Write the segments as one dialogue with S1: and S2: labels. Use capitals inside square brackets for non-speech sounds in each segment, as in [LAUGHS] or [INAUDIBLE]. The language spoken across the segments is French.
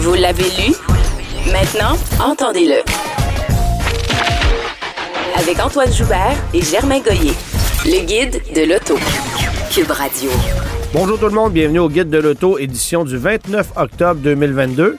S1: Vous l'avez lu? Maintenant, entendez-le. Avec Antoine Joubert et Germain Goyer. Le guide de l'auto. Cube Radio.
S2: Bonjour tout le monde, bienvenue au Guide de l'Auto, édition du 29 octobre 2022.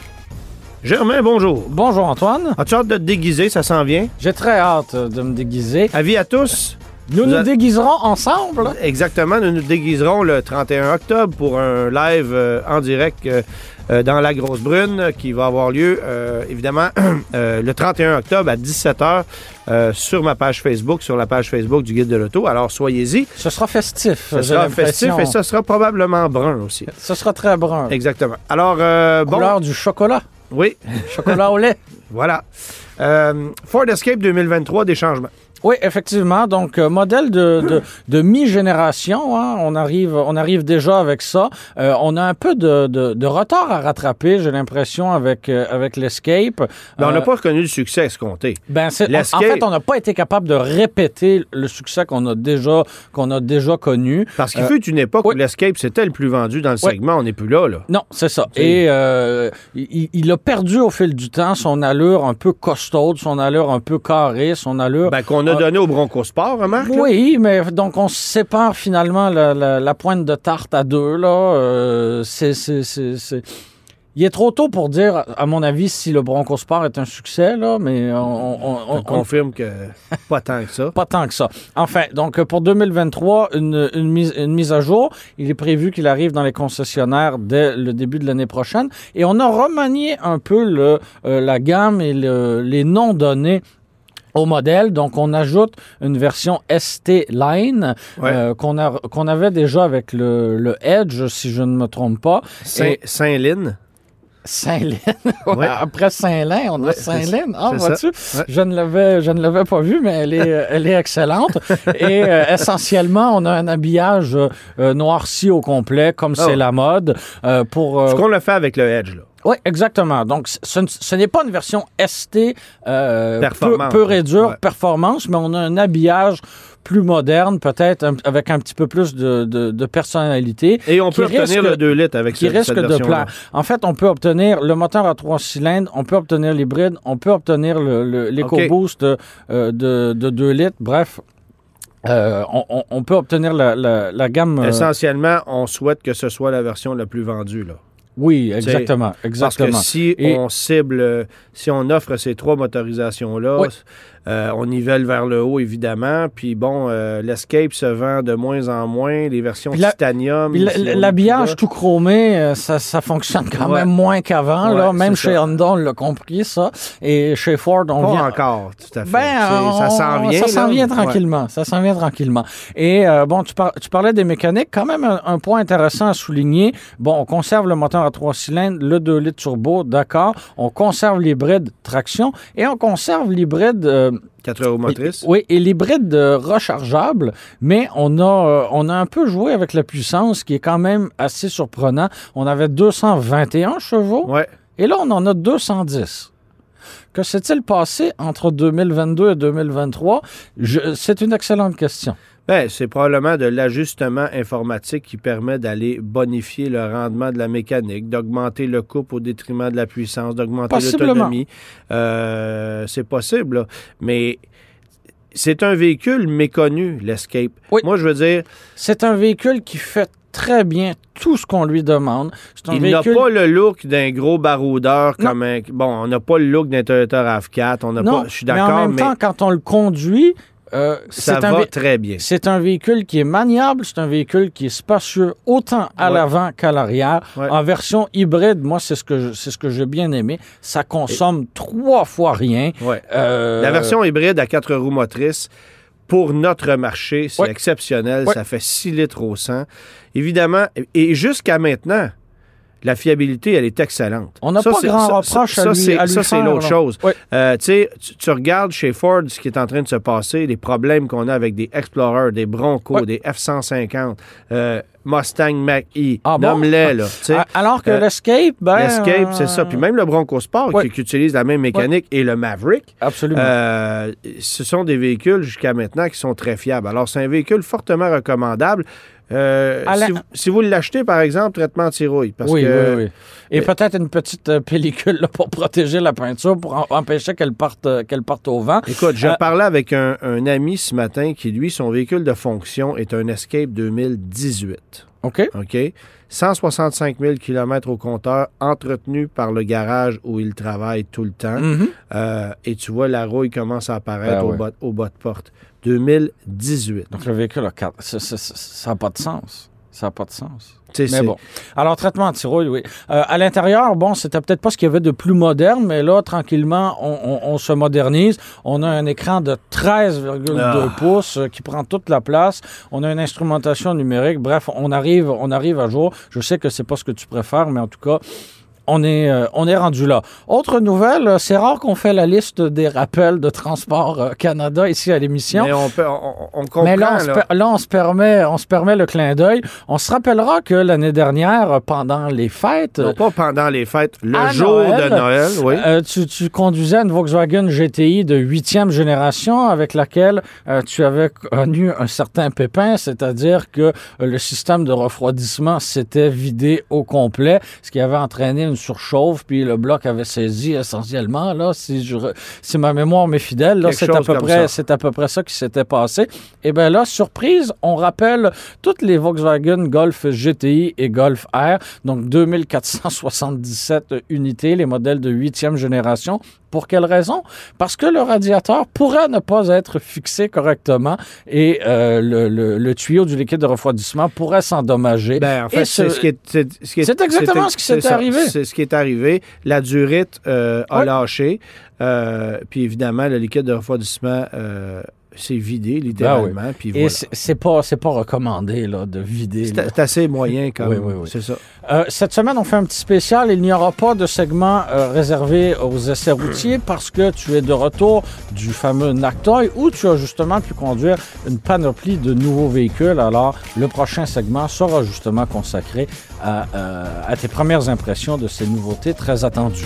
S2: Germain, bonjour.
S3: Bonjour Antoine.
S2: As-tu hâte de te déguiser, ça s'en vient?
S3: J'ai très hâte de me déguiser.
S2: Avis à tous.
S3: Nous nous
S2: a-
S3: déguiserons ensemble.
S2: Exactement, nous nous déguiserons le 31 octobre pour un live euh, en direct euh, euh, dans la Grosse Brune qui va avoir lieu euh, évidemment [CLEARS THROAT] euh, le 31 octobre à 17h euh, sur ma page Facebook, sur la page Facebook du Guide de l'Auto. Alors soyez-y.
S3: Ce sera festif.
S2: Ce sera festif et ça sera probablement brun aussi.
S3: Ce sera très brun.
S2: Exactement. Alors, euh, bon,
S3: Couleur du chocolat.
S2: oui,
S3: Chocolat au lait. [LAUGHS]
S2: voilà. Euh, Ford Escape 2023, des changements.
S3: Oui, effectivement. Donc, euh, modèle de, de, de mi-génération. hein. On, arrive, on arrive déjà avec ça. Euh, on a un peu de, de, de retard à rattraper, j'ai l'impression, avec, euh, avec l'Escape.
S2: Mais on n'a pas reconnu le succès escompté.
S3: Ben, en- fait, on n'a pas été capable de répéter le succès qu'on a déjà qu'on a déjà connu.
S2: Parce qu'il fut une époque
S3: oui.
S2: où l'Escape, c'était le plus vendu dans le
S3: Oui.
S2: segment. On n'est plus là, là.
S3: Non, c'est ça. Et il, il a perdu au fil du temps son allure un peu costaude, son allure un peu carrée, son allure.
S2: Ben, qu'on a
S3: Ah.
S2: donné au Bronco Sport, remarque. là?
S3: oui, mais donc on sépare finalement la, la- la pointe de tarte à deux là. Euh, c'est c'est c'est c'est- il est trop tôt pour dire, à mon avis, si le Bronco Sport est un succès là, mais on, on- on-
S2: On
S3: on-
S2: confirme que pas tant que ça. [LAUGHS]
S3: Pas tant que ça. Enfin, donc euh, pour 2023, une, une, mise, une mise à jour. Il est prévu qu'il arrive dans les concessionnaires dès le début de l'année prochaine. Et on a remanié un peu le, euh, la gamme et le- les noms donnés au modèle. Donc, on ajoute une version ST Line
S2: Ouais.
S3: euh, qu'on avait déjà avec le, le Edge, si je ne me trompe pas.
S2: Saint-
S3: Et-
S2: Saint-Lin.
S3: Saint-Lin. [LAUGHS]
S2: Ouais.
S3: Après Saint-Lin, on a
S2: Ouais,
S3: Saint-Lin. Ah, vois-tu?
S2: Ouais.
S3: Je ne l'avais, je ne l'avais pas vu, mais elle est, [LAUGHS] elle est excellente. Et euh, essentiellement, on a un habillage euh, noirci au complet, comme
S2: Oh.
S3: c'est la mode, euh, pour. euh,
S2: Ce qu'on a fait avec le Edge, là.
S3: Oui, exactement. Donc, ce, n'est pas une version ST euh, peu, peu
S2: Ouais.
S3: performance, mais on a un habillage plus moderne, peut-être avec un petit peu plus de, de, de personnalité.
S2: Et on peut obtenir
S3: risque-
S2: le 2 litres avec
S3: qui
S2: ce-
S3: risque
S2: cette
S3: de plaire. En fait, on peut obtenir le moteur à trois cylindres, on peut obtenir l'hybride, on peut obtenir le- le- l'EcoBoost euh, de, de 2 litres. Bref, euh, on, peut obtenir la, la- la gamme. euh,
S2: Essentiellement, on souhaite que ce soit la version la plus vendue, là.
S3: Oui, exactement.
S2: Parce
S3: exactement.
S2: que si
S3: Et-
S2: on cible, si on offre ces trois motorisations-là,
S3: Oui.
S2: Euh, on nivelle vers le haut, évidemment. Puis bon, euh, l'Escape se vend de moins en moins. Les versions
S3: la-
S2: titanium.
S3: L'habillage tout chromé, euh, ça, ça fonctionne quand
S2: Ouais.
S3: même moins qu'avant.
S2: Ouais.
S3: Même chez
S2: ça.
S3: Honda, on l'a compris, ça. Et chez Ford, on
S2: Pas
S3: vient...
S2: encore, tout à fait.
S3: Ben,
S2: ça s'en vient.
S3: Ça s'en vient
S2: Ouais.
S3: tranquillement. Ça s'en vient tranquillement. Et bon, tu, par- tu parlais des mécaniques. Quand même, un, un point intéressant à souligner. Bon, on conserve le moteur à trois cylindres, le 2 litres turbo, d'accord. On conserve l'hybride traction et on conserve l'hybride... euh,
S2: 4 roues motrices.
S3: oui, et l'hybride rechargeable, mais on a, euh, on a un peu joué avec la puissance, qui est quand même assez surprenant. On avait 221 chevaux,
S2: Ouais.
S3: et là, on en a 210. Que s'est-il passé entre 2022 et 2023? Je- C'est une excellente question.
S2: Ben, c'est probablement de l'ajustement informatique qui permet d'aller bonifier le rendement de la mécanique, d'augmenter le couple au détriment de la puissance, d'augmenter l'autonomie. Euh, c'est possible, là. mais c'est un véhicule méconnu, l'Escape.
S3: Oui.
S2: Moi, je veux dire,
S3: C'est un véhicule qui fait très bien tout ce qu'on lui demande.
S2: Il n'a pas le look d'un gros baroudeur
S3: Non.
S2: comme un... Bon, on n'a pas le look d'un Toyota RAV4, on n'a
S3: Non,
S2: pas... Je suis
S3: mais en
S2: d'accord,
S3: même
S2: mais,
S3: temps, quand on le conduit, euh,
S2: ça
S3: un
S2: va très bien.
S3: C'est un véhicule qui est maniable, c'est un véhicule qui est spacieux autant à
S2: Ouais.
S3: l'avant qu'à l'arrière.
S2: Ouais.
S3: En version hybride, moi, c'est ce que c'est ce que j'ai bien aimé. Ça consomme trois fois rien.
S2: Ouais.
S3: Euh,
S2: La version hybride à quatre roues motrices, pour notre marché, c'est exceptionnel. Ça fait 6 litres au 100. Évidemment, et jusqu'à maintenant, la fiabilité, elle est excellente.
S3: On n'a pas grand
S2: ça-
S3: reproche
S2: ça,
S3: à lui, à lui
S2: Ça, c'est l'autre chose.
S3: Oui.
S2: Euh, tu sais, tu- tu regardes chez Ford ce qui est en train de se passer, les problèmes qu'on a avec des Explorer, des Bronco,
S3: Ouais.
S2: des F-150, euh, Mustang Mach-E,
S3: Ah bon?
S2: là.
S3: Alors que
S2: Euh,
S3: l'Escape, ben...
S2: L'Escape, c'est
S3: euh,
S2: ça. Puis même le Bronco Sport, qui, qui utilise la même mécanique, et le Maverick,
S3: Absolument.
S2: euh, ce sont des véhicules jusqu'à maintenant qui sont très fiables. Alors, c'est un véhicule fortement recommandable. Euh,
S3: la-
S2: si, vous- si vous l'achetez, par exemple, traitement anti-rouille. Parce
S3: oui,
S2: que,
S3: oui, oui. Et peut-être une petite euh, pellicule là, pour [LAUGHS] protéger la peinture, pour en- empêcher qu'elle parte, euh, qu'elle parte au vent.
S2: Écoute, je parlais avec un, un ami ce matin qui, lui, son véhicule de fonction est un Escape 2018.
S3: OK?
S2: OK? 165 000 km au compteur, entretenu par le garage où il travaille tout le temps.
S3: Mhm.
S2: Euh, et tu vois, la rouille commence à apparaître
S3: Ben
S2: au, bas, au bas de porte. 2018.
S3: Donc le véhicule a quatre. ça- n'a pas de sens. Ça n'a pas de sens. Mais bon. Alors, traitement anti-rouille, oui. Euh, à l'intérieur, bon, c'était peut-être pas ce qu'il y avait de plus moderne, mais là, tranquillement, on, on- on se modernise. On a un écran de 13,2
S2: Ah.
S3: pouces euh, qui prend toute la place. On a une instrumentation numérique. Bref, on arrive, on arrive à jour. Je sais que c'est pas ce que tu préfères, mais en tout cas, on est, euh, on est rendu là. Autre nouvelle, euh, c'est rare qu'on fait la liste des rappels de Transport euh, Canada ici à l'émission.
S2: Mais on, peut, on, on comprend.
S3: Mais là, on, se
S2: là.
S3: per- là, on se permet, on se permet le clin d'œil. On se rappellera que l'année dernière, pendant les fêtes,
S2: Non, pas pendant les fêtes, le jour
S3: Noël,
S2: de Noël, oui.
S3: euh, tu, tu conduisais une Volkswagen GTI de huitième génération avec laquelle euh, tu avais connu un certain pépin, c'est-à-dire que le système de refroidissement s'était vidé au complet, ce qui avait entraîné une surchauffe, puis le bloc avait saisi essentiellement, là, si, je, si ma mémoire m'est fidèle, c'est à, peu près,
S2: ça.
S3: c'est à peu près ça qui s'était passé. Et bien là, surprise, on rappelle toutes les Volkswagen Golf GTI et Golf R, donc 2477 unités, les modèles de huitième génération. Pour quelle raison? Parce que le radiateur pourrait ne pas être fixé correctement et euh, le, le- le tuyau du liquide de refroidissement pourrait s'endommager.
S2: Ben, en fait, c'est
S3: ce-
S2: ce qui est. C'est ce
S3: exactement ce qui
S2: ça.
S3: arrivé.
S2: C'est ce qui est arrivé. La durite euh, a lâché. Euh, puis évidemment, le liquide de refroidissement s'est vidé, littéralement. Puis
S3: Et
S2: voilà.
S3: c'est c'est pas, c'est pas recommandé là, de vider.
S2: C'est c'est assez moyen comme.
S3: Oui, oui, oui.
S2: C'est ça.
S3: Euh, cette semaine, on fait un petit spécial. Il n'y aura pas de segment euh, réservé aux essais routiers [CLEARS THROAT] parce que tu es de retour du fameux Nactoy où tu as justement pu conduire une panoplie de nouveaux véhicules. Alors, le prochain segment sera justement consacré à, euh, à tes premières impressions de ces nouveautés très attendues.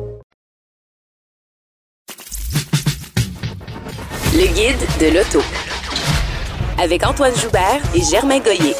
S1: De l'auto. Avec Antoine Joubert et Germain Goyer.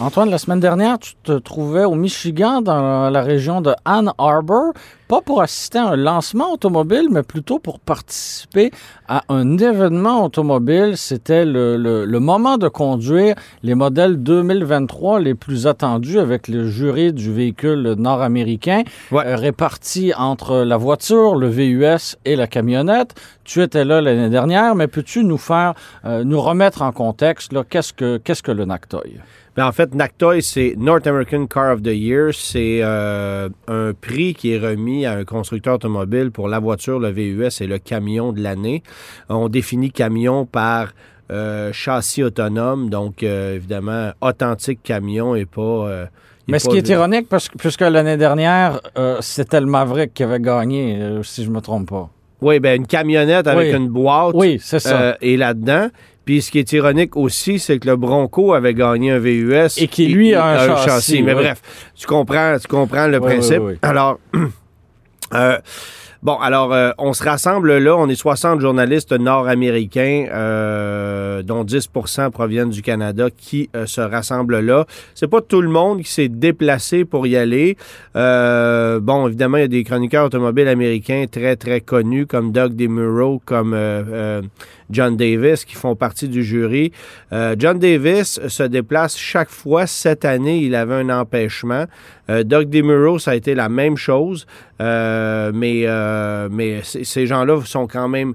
S3: Antoine, la semaine dernière, tu te trouvais au Michigan, dans la région de Ann Arbor, pas pour assister à un lancement automobile, mais plutôt pour participer à un événement automobile. C'était le, le- le moment de conduire les modèles 2023 les plus attendus avec le jury du véhicule nord-américain,
S2: Ouais.
S3: euh, réparti entre la voiture, le VUS et la camionnette. Tu étais là l'année dernière, mais peux-tu nous faire, euh, nous remettre en contexte, là, qu'est-ce que, qu'est-ce que le Nactoy?
S2: Ben, en fait, NACTOY, c'est North American Car of the Year. C'est euh, un prix qui est remis à un constructeur automobile pour la voiture, le VUS et le camion de l'année. On définit camion par euh, châssis autonome, donc euh, évidemment authentique camion et pas.
S3: Mais ce qui est ironique, parce que, puisque l'année dernière, euh, c'était le Maverick qui avait gagné, euh, si je me trompe pas.
S2: Oui, ben une camionnette avec
S3: Oui.
S2: une boîte
S3: Oui, c'est ça.
S2: euh, est là-dedans. Puis ce qui est ironique aussi, c'est que le Bronco avait gagné un VUS.
S3: Et qui, lui, a un châssis,
S2: Mais
S3: oui.
S2: bref, tu comprends, tu comprends le
S3: Oui,
S2: principe.
S3: oui.
S2: Alors, [CLEARS THROAT] euh, Bon, alors, euh, on se rassemble là. On est 60 journalistes nord-américains, euh, dont 10% proviennent du Canada, qui se rassemblent là. C'est pas tout le monde qui s'est déplacé pour y aller. Bon, évidemment, il y a des chroniqueurs automobiles américains très, très connus, comme Doug DeMuro, comme John Davis, qui font partie du jury. Euh, John Davis se déplace chaque fois. Cette année, il avait un empêchement. Euh, Doug DeMuro, ça a été la même chose. Euh, mais euh, mais ces gens-là sont quand même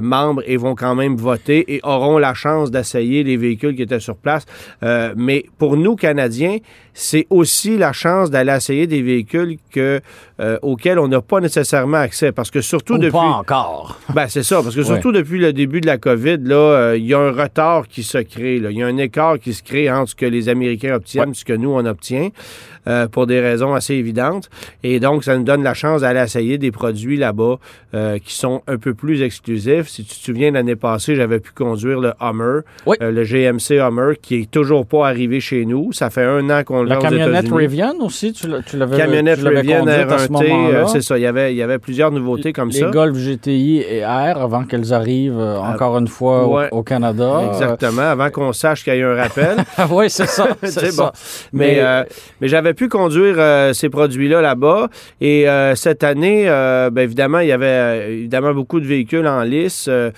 S2: membres et vont quand même voter et auront la chance d'essayer les véhicules qui étaient sur place. Mais pour nous, Canadiens, c'est aussi la chance d'aller essayer des véhicules que, euh, auxquels on n'a pas nécessairement accès. Parce que surtout
S3: Ou
S2: depuis...
S3: pas encore. [LAUGHS]
S2: Ben, c'est ça, parce que surtout depuis le début de la COVID, là, euh, il y a un retard qui se crée. Il y a un écart qui se crée entre ce que les Américains obtiennent et ce que nous, on obtient, euh, pour des raisons assez évidentes. Et donc, ça nous donne la chance d'aller essayer des produits là-bas qui sont un peu plus exclusifs. Si tu te souviens, l'année passée, j'avais pu conduire le Hummer,
S3: Oui.
S2: le GMC Hummer, qui est toujours pas arrivé chez nous. Ça fait un an qu'on le
S3: La camionnette. Rivian aussi, tu l'avais
S2: Camionnette
S3: tu
S2: Rivian
S3: conduite à ce
S2: R1T,
S3: moment-là.
S2: euh, c'est ça. Il y avait, il y avait plusieurs nouveautés comme
S3: les
S2: ça.
S3: Golf GTI et R avant qu'elles arrivent euh, encore une fois au-
S2: ouais.
S3: au, Canada.
S2: Exactement, avant qu'on sache qu'il y ait un rappel. [LAUGHS]
S3: Ah oui, c'est ça. [LAUGHS] c'est ça.
S2: Mais,
S3: Mais-
S2: euh, mais j'avais pu conduire euh, ces produits-là là-bas. Et euh, cette année, euh, ben, évidemment, il y avait euh, évidemment beaucoup de véhicules en lice. euh,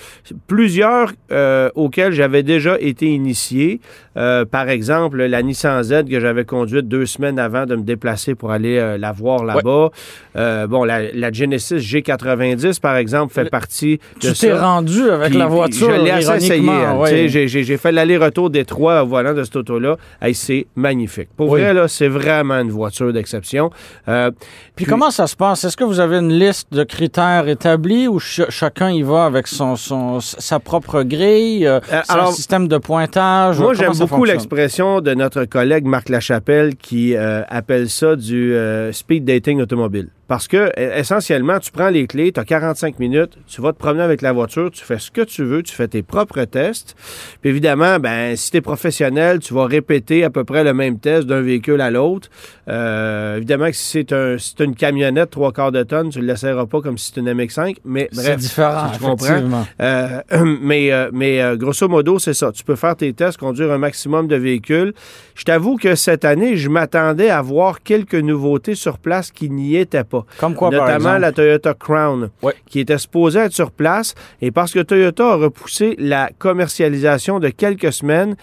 S2: plusieurs euh, auxquels j'avais déjà été initié. Euh, par exemple, la Nissan Z que j'avais conduite deux semaines avant de me déplacer pour aller euh, la voir là-bas. Euh, bon, la, la Genesis G90, par exemple, fait
S3: Le-
S2: partie de
S3: Tu t'es rendu avec
S2: Puis-
S3: la voiture.
S2: Je l'ai assez essayé.
S3: ouais.
S2: J'ai, fait l'aller-retour des trois volant de cette auto-là. Hey, c'est magnifique. Pour
S3: Oui.
S2: vrai, là, c'est vraiment une voiture d'exception. Euh,
S3: Puis comment ça se passe? Est-ce que vous avez une liste de critères établis ou ch- chacun y va avec son, son- sa propre grille, son système de pointage?
S2: Moi, j'aime beaucoup l'expression de notre collègue Marc Lachapelle qui euh, appelle ça du euh, speed dating automobile. Parce que, e- essentiellement, tu prends les clés, tu as 45 minutes, tu vas te promener avec la voiture, tu fais ce que tu veux, tu fais tes propres tests. Puis évidemment, ben, si tu es professionnel, tu vas répéter à peu près le même test d'un véhicule à l'autre. Euh, évidemment que si c'est un, si c'est une camionnette trois quarts de tonne, tu ne l'essaieras pas comme si c'était une MX5. Mais
S3: C'est
S2: bref,
S3: différent,
S2: tu comprends?
S3: effectivement.
S2: euh, [CLEARS THROAT] mais euh, mais euh, grosso modo, c'est ça. Tu peux faire tes tests, conduire un maximum de véhicules. Je t'avoue que cette année, je m'attendais à voir quelques nouveautés sur place qui n'y étaient pas.
S3: Comme quoi, par
S2: Notamment la Toyota Crown, qui était supposée être sur place. Et parce que Toyota a repoussé la commercialisation de quelques semaines,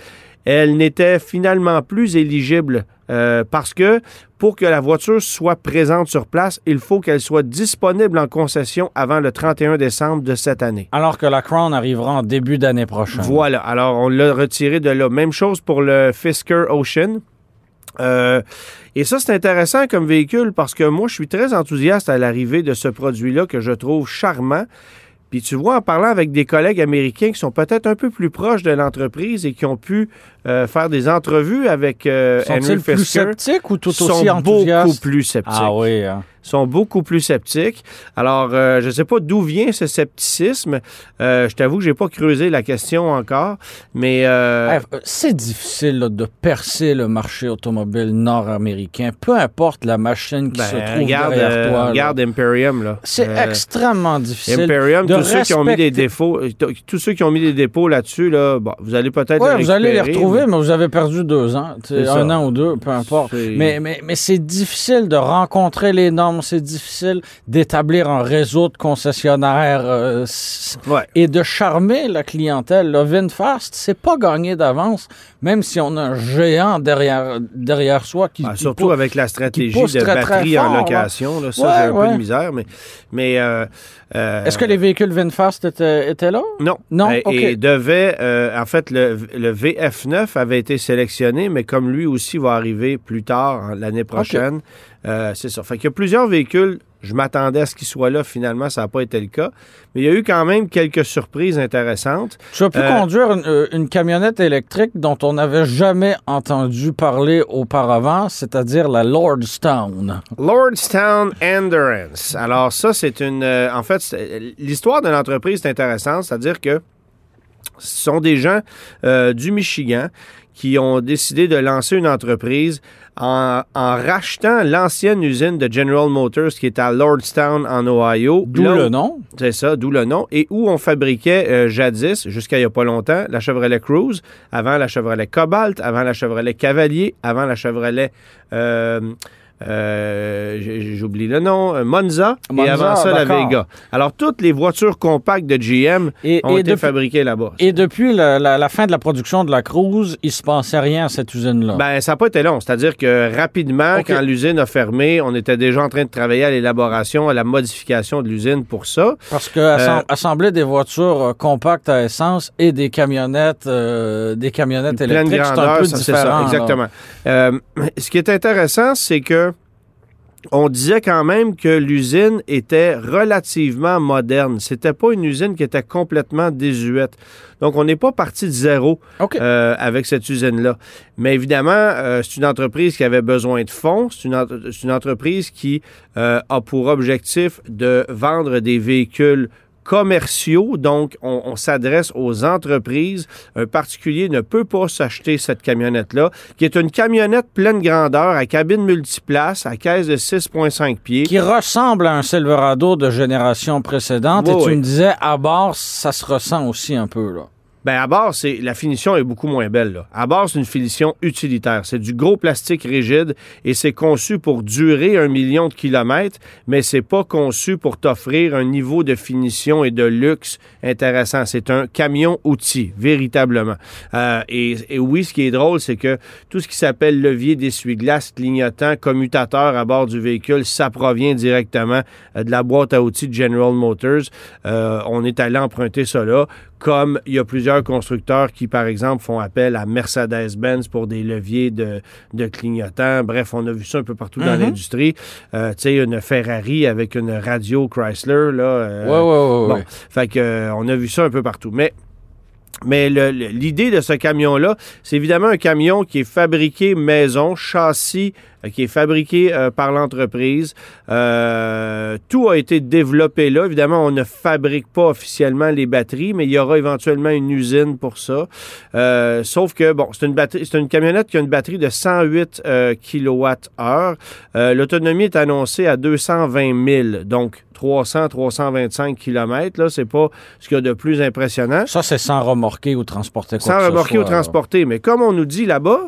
S2: elle n'était finalement plus éligible euh, parce que pour que la voiture soit présente sur place, il faut qu'elle soit disponible en concession avant le 31 décembre de cette année.
S3: Alors que la Crown arrivera en début d'année prochaine.
S2: Voilà. Alors, on l'a retiré de là. Même chose pour le Fisker Ocean. Euh, et ça, c'est intéressant comme véhicule parce que moi, je suis très enthousiaste à l'arrivée de ce produit-là que je trouve charmant. Puis tu vois, en parlant avec des collègues américains qui sont peut-être un peu plus proches de l'entreprise et qui ont pu euh, faire des entrevues avec euh, Henry
S3: Sont-ils plus sceptiques ou tout
S2: sont
S3: aussi
S2: beaucoup
S3: enthousiastes?
S2: plus sceptiques
S3: Ah oui. hein.
S2: Sont beaucoup plus sceptiques. Alors, euh, je ne sais pas d'où vient ce scepticisme. Euh, je t'avoue que j'ai pas creusé la question encore, mais euh,
S3: Eh, C'est difficile là, de percer le marché automobile nord-américain, peu importe la machine qui
S2: ben,
S3: se trouve
S2: regarde,
S3: derrière toi. là.
S2: regarde Imperium là.
S3: C'est extrêmement difficile.
S2: Imperium,
S3: de
S2: tous ceux qui ont mis des défauts, tous ceux qui ont mis des dépôts là-dessus là, bon, vous allez peut-être
S3: Ouais,
S2: les
S3: vous allez les retrouver, mais vous avez perdu deux ans,
S2: ça.
S3: un an ou deux, peu importe. Mais, mais, mais c'est difficile de rencontrer les normes, c'est difficile d'établir un réseau de concessionnaires euh,
S2: Ouais.
S3: et de charmer la clientèle. Le VinFast, c'est pas gagné d'avance, même si on a un géant derrière, derrière soi qui, qui
S2: surtout avec la stratégie de
S3: très, très
S2: batterie
S3: fort,
S2: en location. Là, ça,
S3: Ouais,
S2: j'ai un peu de misère, mais, mais euh, euh,
S3: Est-ce que les véhicules VinFast étaient, étaient là?
S2: Non.
S3: Non?
S2: Et devait, en fait, le, le VF9 avait été sélectionné, mais comme lui aussi va arriver plus tard, hein, l'année prochaine, euh, c'est ça. Fait qu'il y a plusieurs véhicules. Je m'attendais à ce qu'ils soient là. Finalement, ça n'a pas été le cas. Mais il y a eu quand même quelques surprises intéressantes.
S3: Tu as pu
S2: Euh,
S3: conduire une, euh, une camionnette électrique dont on n'avait jamais entendu parler auparavant, c'est-à-dire la Lordstown.
S2: Lordstown Endurance. Alors ça, c'est une... euh, en fait, l'histoire de l'entreprise est intéressante, c'est-à-dire que ce sont des gens du Michigan qui ont décidé de lancer une entreprise en, en rachetant l'ancienne usine de General Motors qui est à Lordstown, en Ohio.
S3: D'où le nom.
S2: C'est ça, d'où le nom. Et où on fabriquait euh, jadis, jusqu'à il n'y a pas longtemps, la Chevrolet Cruze, avant la Chevrolet Cobalt, avant la Chevrolet Cavalier, avant la Chevrolet... euh, euh, j'ai- J'oublie le nom, euh, Monza, et avant ça la. Vega. Alors toutes les voitures compactes de GM
S3: Et,
S2: ont
S3: et
S2: été
S3: depuis,
S2: fabriquées là-bas.
S3: et depuis la, la- la fin de la production de la Cruise, il se passait rien à cette usine-là.
S2: Ben, ça n'a pas été long. C'est-à-dire que rapidement, quand l'usine a fermé, on était déjà en train de travailler à l'élaboration, à la modification de l'usine pour ça.
S3: Parce que
S2: Euh,
S3: assemb- assembler des voitures euh, compactes à essence et des camionnettes, euh, des camionnettes électriques, c'est un peu
S2: ça,
S3: différent.
S2: ça, exactement. [CLEARS THROAT] Ce qui est intéressant, c'est que on disait quand même que l'usine était relativement moderne. C'était pas une usine qui était complètement désuète. Donc, on n'est pas parti de zéro euh, avec cette usine-là. Mais évidemment, euh, c'est une entreprise qui avait besoin de fonds. C'est une, ent- c'est une entreprise qui euh, a pour objectif de vendre des véhicules commerciaux, donc on, on s'adresse aux entreprises. Un particulier ne peut pas s'acheter cette camionnette-là, qui est une camionnette pleine grandeur à cabine multiplace, à caisse de 6,5 pieds.
S3: Qui ressemble à un Silverado de génération précédente. Et tu
S2: oui.
S3: me disais, à bord, ça se ressent aussi un peu. là.
S2: Ben à bord, c'est la finition est beaucoup moins belle. Là. À bord, c'est une finition utilitaire. C'est du gros plastique rigide et c'est conçu pour durer un million de kilomètres, mais c'est pas conçu pour t'offrir un niveau de finition et de luxe intéressant. C'est un camion outil, véritablement. Euh, et, et oui, ce qui est drôle, c'est que tout ce qui s'appelle levier d'essuie-glace, clignotant, commutateur à bord du véhicule, ça provient directement euh, de la boîte à outils de General Motors. Euh, on est allé emprunter là comme il y a plusieurs constructeurs qui, par exemple, font appel à Mercedes-Benz pour des leviers de, de clignotants. Bref, on a vu ça un peu partout dans
S3: Mhm.
S2: l'industrie. Euh, tu sais, une Ferrari avec une radio Chrysler, là. euh,
S3: ouais, ouais, ouais.
S2: bon, fait que, euh, on a vu ça un peu partout. Mais, mais l'idée de ce camion-là, c'est évidemment un camion qui est fabriqué maison, châssis qui est fabriqué euh, par l'entreprise. Euh, tout a été développé là. Évidemment, on ne fabrique pas officiellement les batteries, mais il y aura éventuellement une usine pour ça. Euh, sauf que, bon, c'est une, batterie, c'est une camionnette qui a une batterie de 108 euh, kWh. Euh, L'autonomie est annoncée à 220 000, donc 300, 325 km. Là, c'est pas ce qu'il y a de plus impressionnant.
S3: Ça, c'est sans remorquer ou transporter quoi
S2: Sans remorquer ou
S3: soit,
S2: transporter. Mais comme on nous dit là-bas,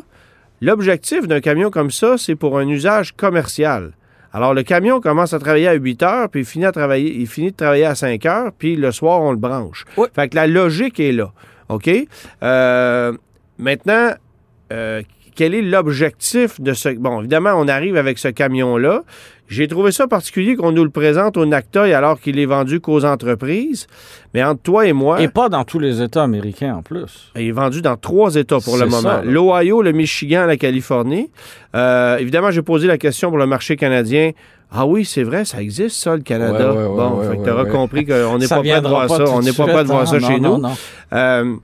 S2: l'objectif d'un camion comme ça, c'est pour un usage commercial. Alors, le camion commence à travailler à 8 heures, puis il finit, à travailler, il finit de travailler à 5 heures, puis le soir, on le branche.
S3: Oui.
S2: Fait que la logique est là. OK? Euh, maintenant, euh, quel est l'objectif de ce... Bon, évidemment, on arrive avec ce camion-là. J'ai trouvé ça particulier qu'on nous le présente au NACTOY alors qu'il est vendu qu'aux entreprises. Mais entre toi et moi...
S3: Et pas dans tous les États américains en plus.
S2: Il est vendu dans trois États pour le moment. L'Ohio, le Michigan, la Californie. Euh, évidemment, j'ai posé la question pour le marché canadien. Ah oui, c'est vrai, ça existe, ça, le Canada.
S3: Ouais, ouais, ouais,
S2: bon, t'auras
S3: ouais.
S2: compris qu'on [LAUGHS] n'est pas prêt de voir
S3: pas
S2: ça. On n'est pas prêt de voir
S3: hein?
S2: ça
S3: Non,
S2: chez
S3: non,
S2: nous.
S3: non.
S2: Euh,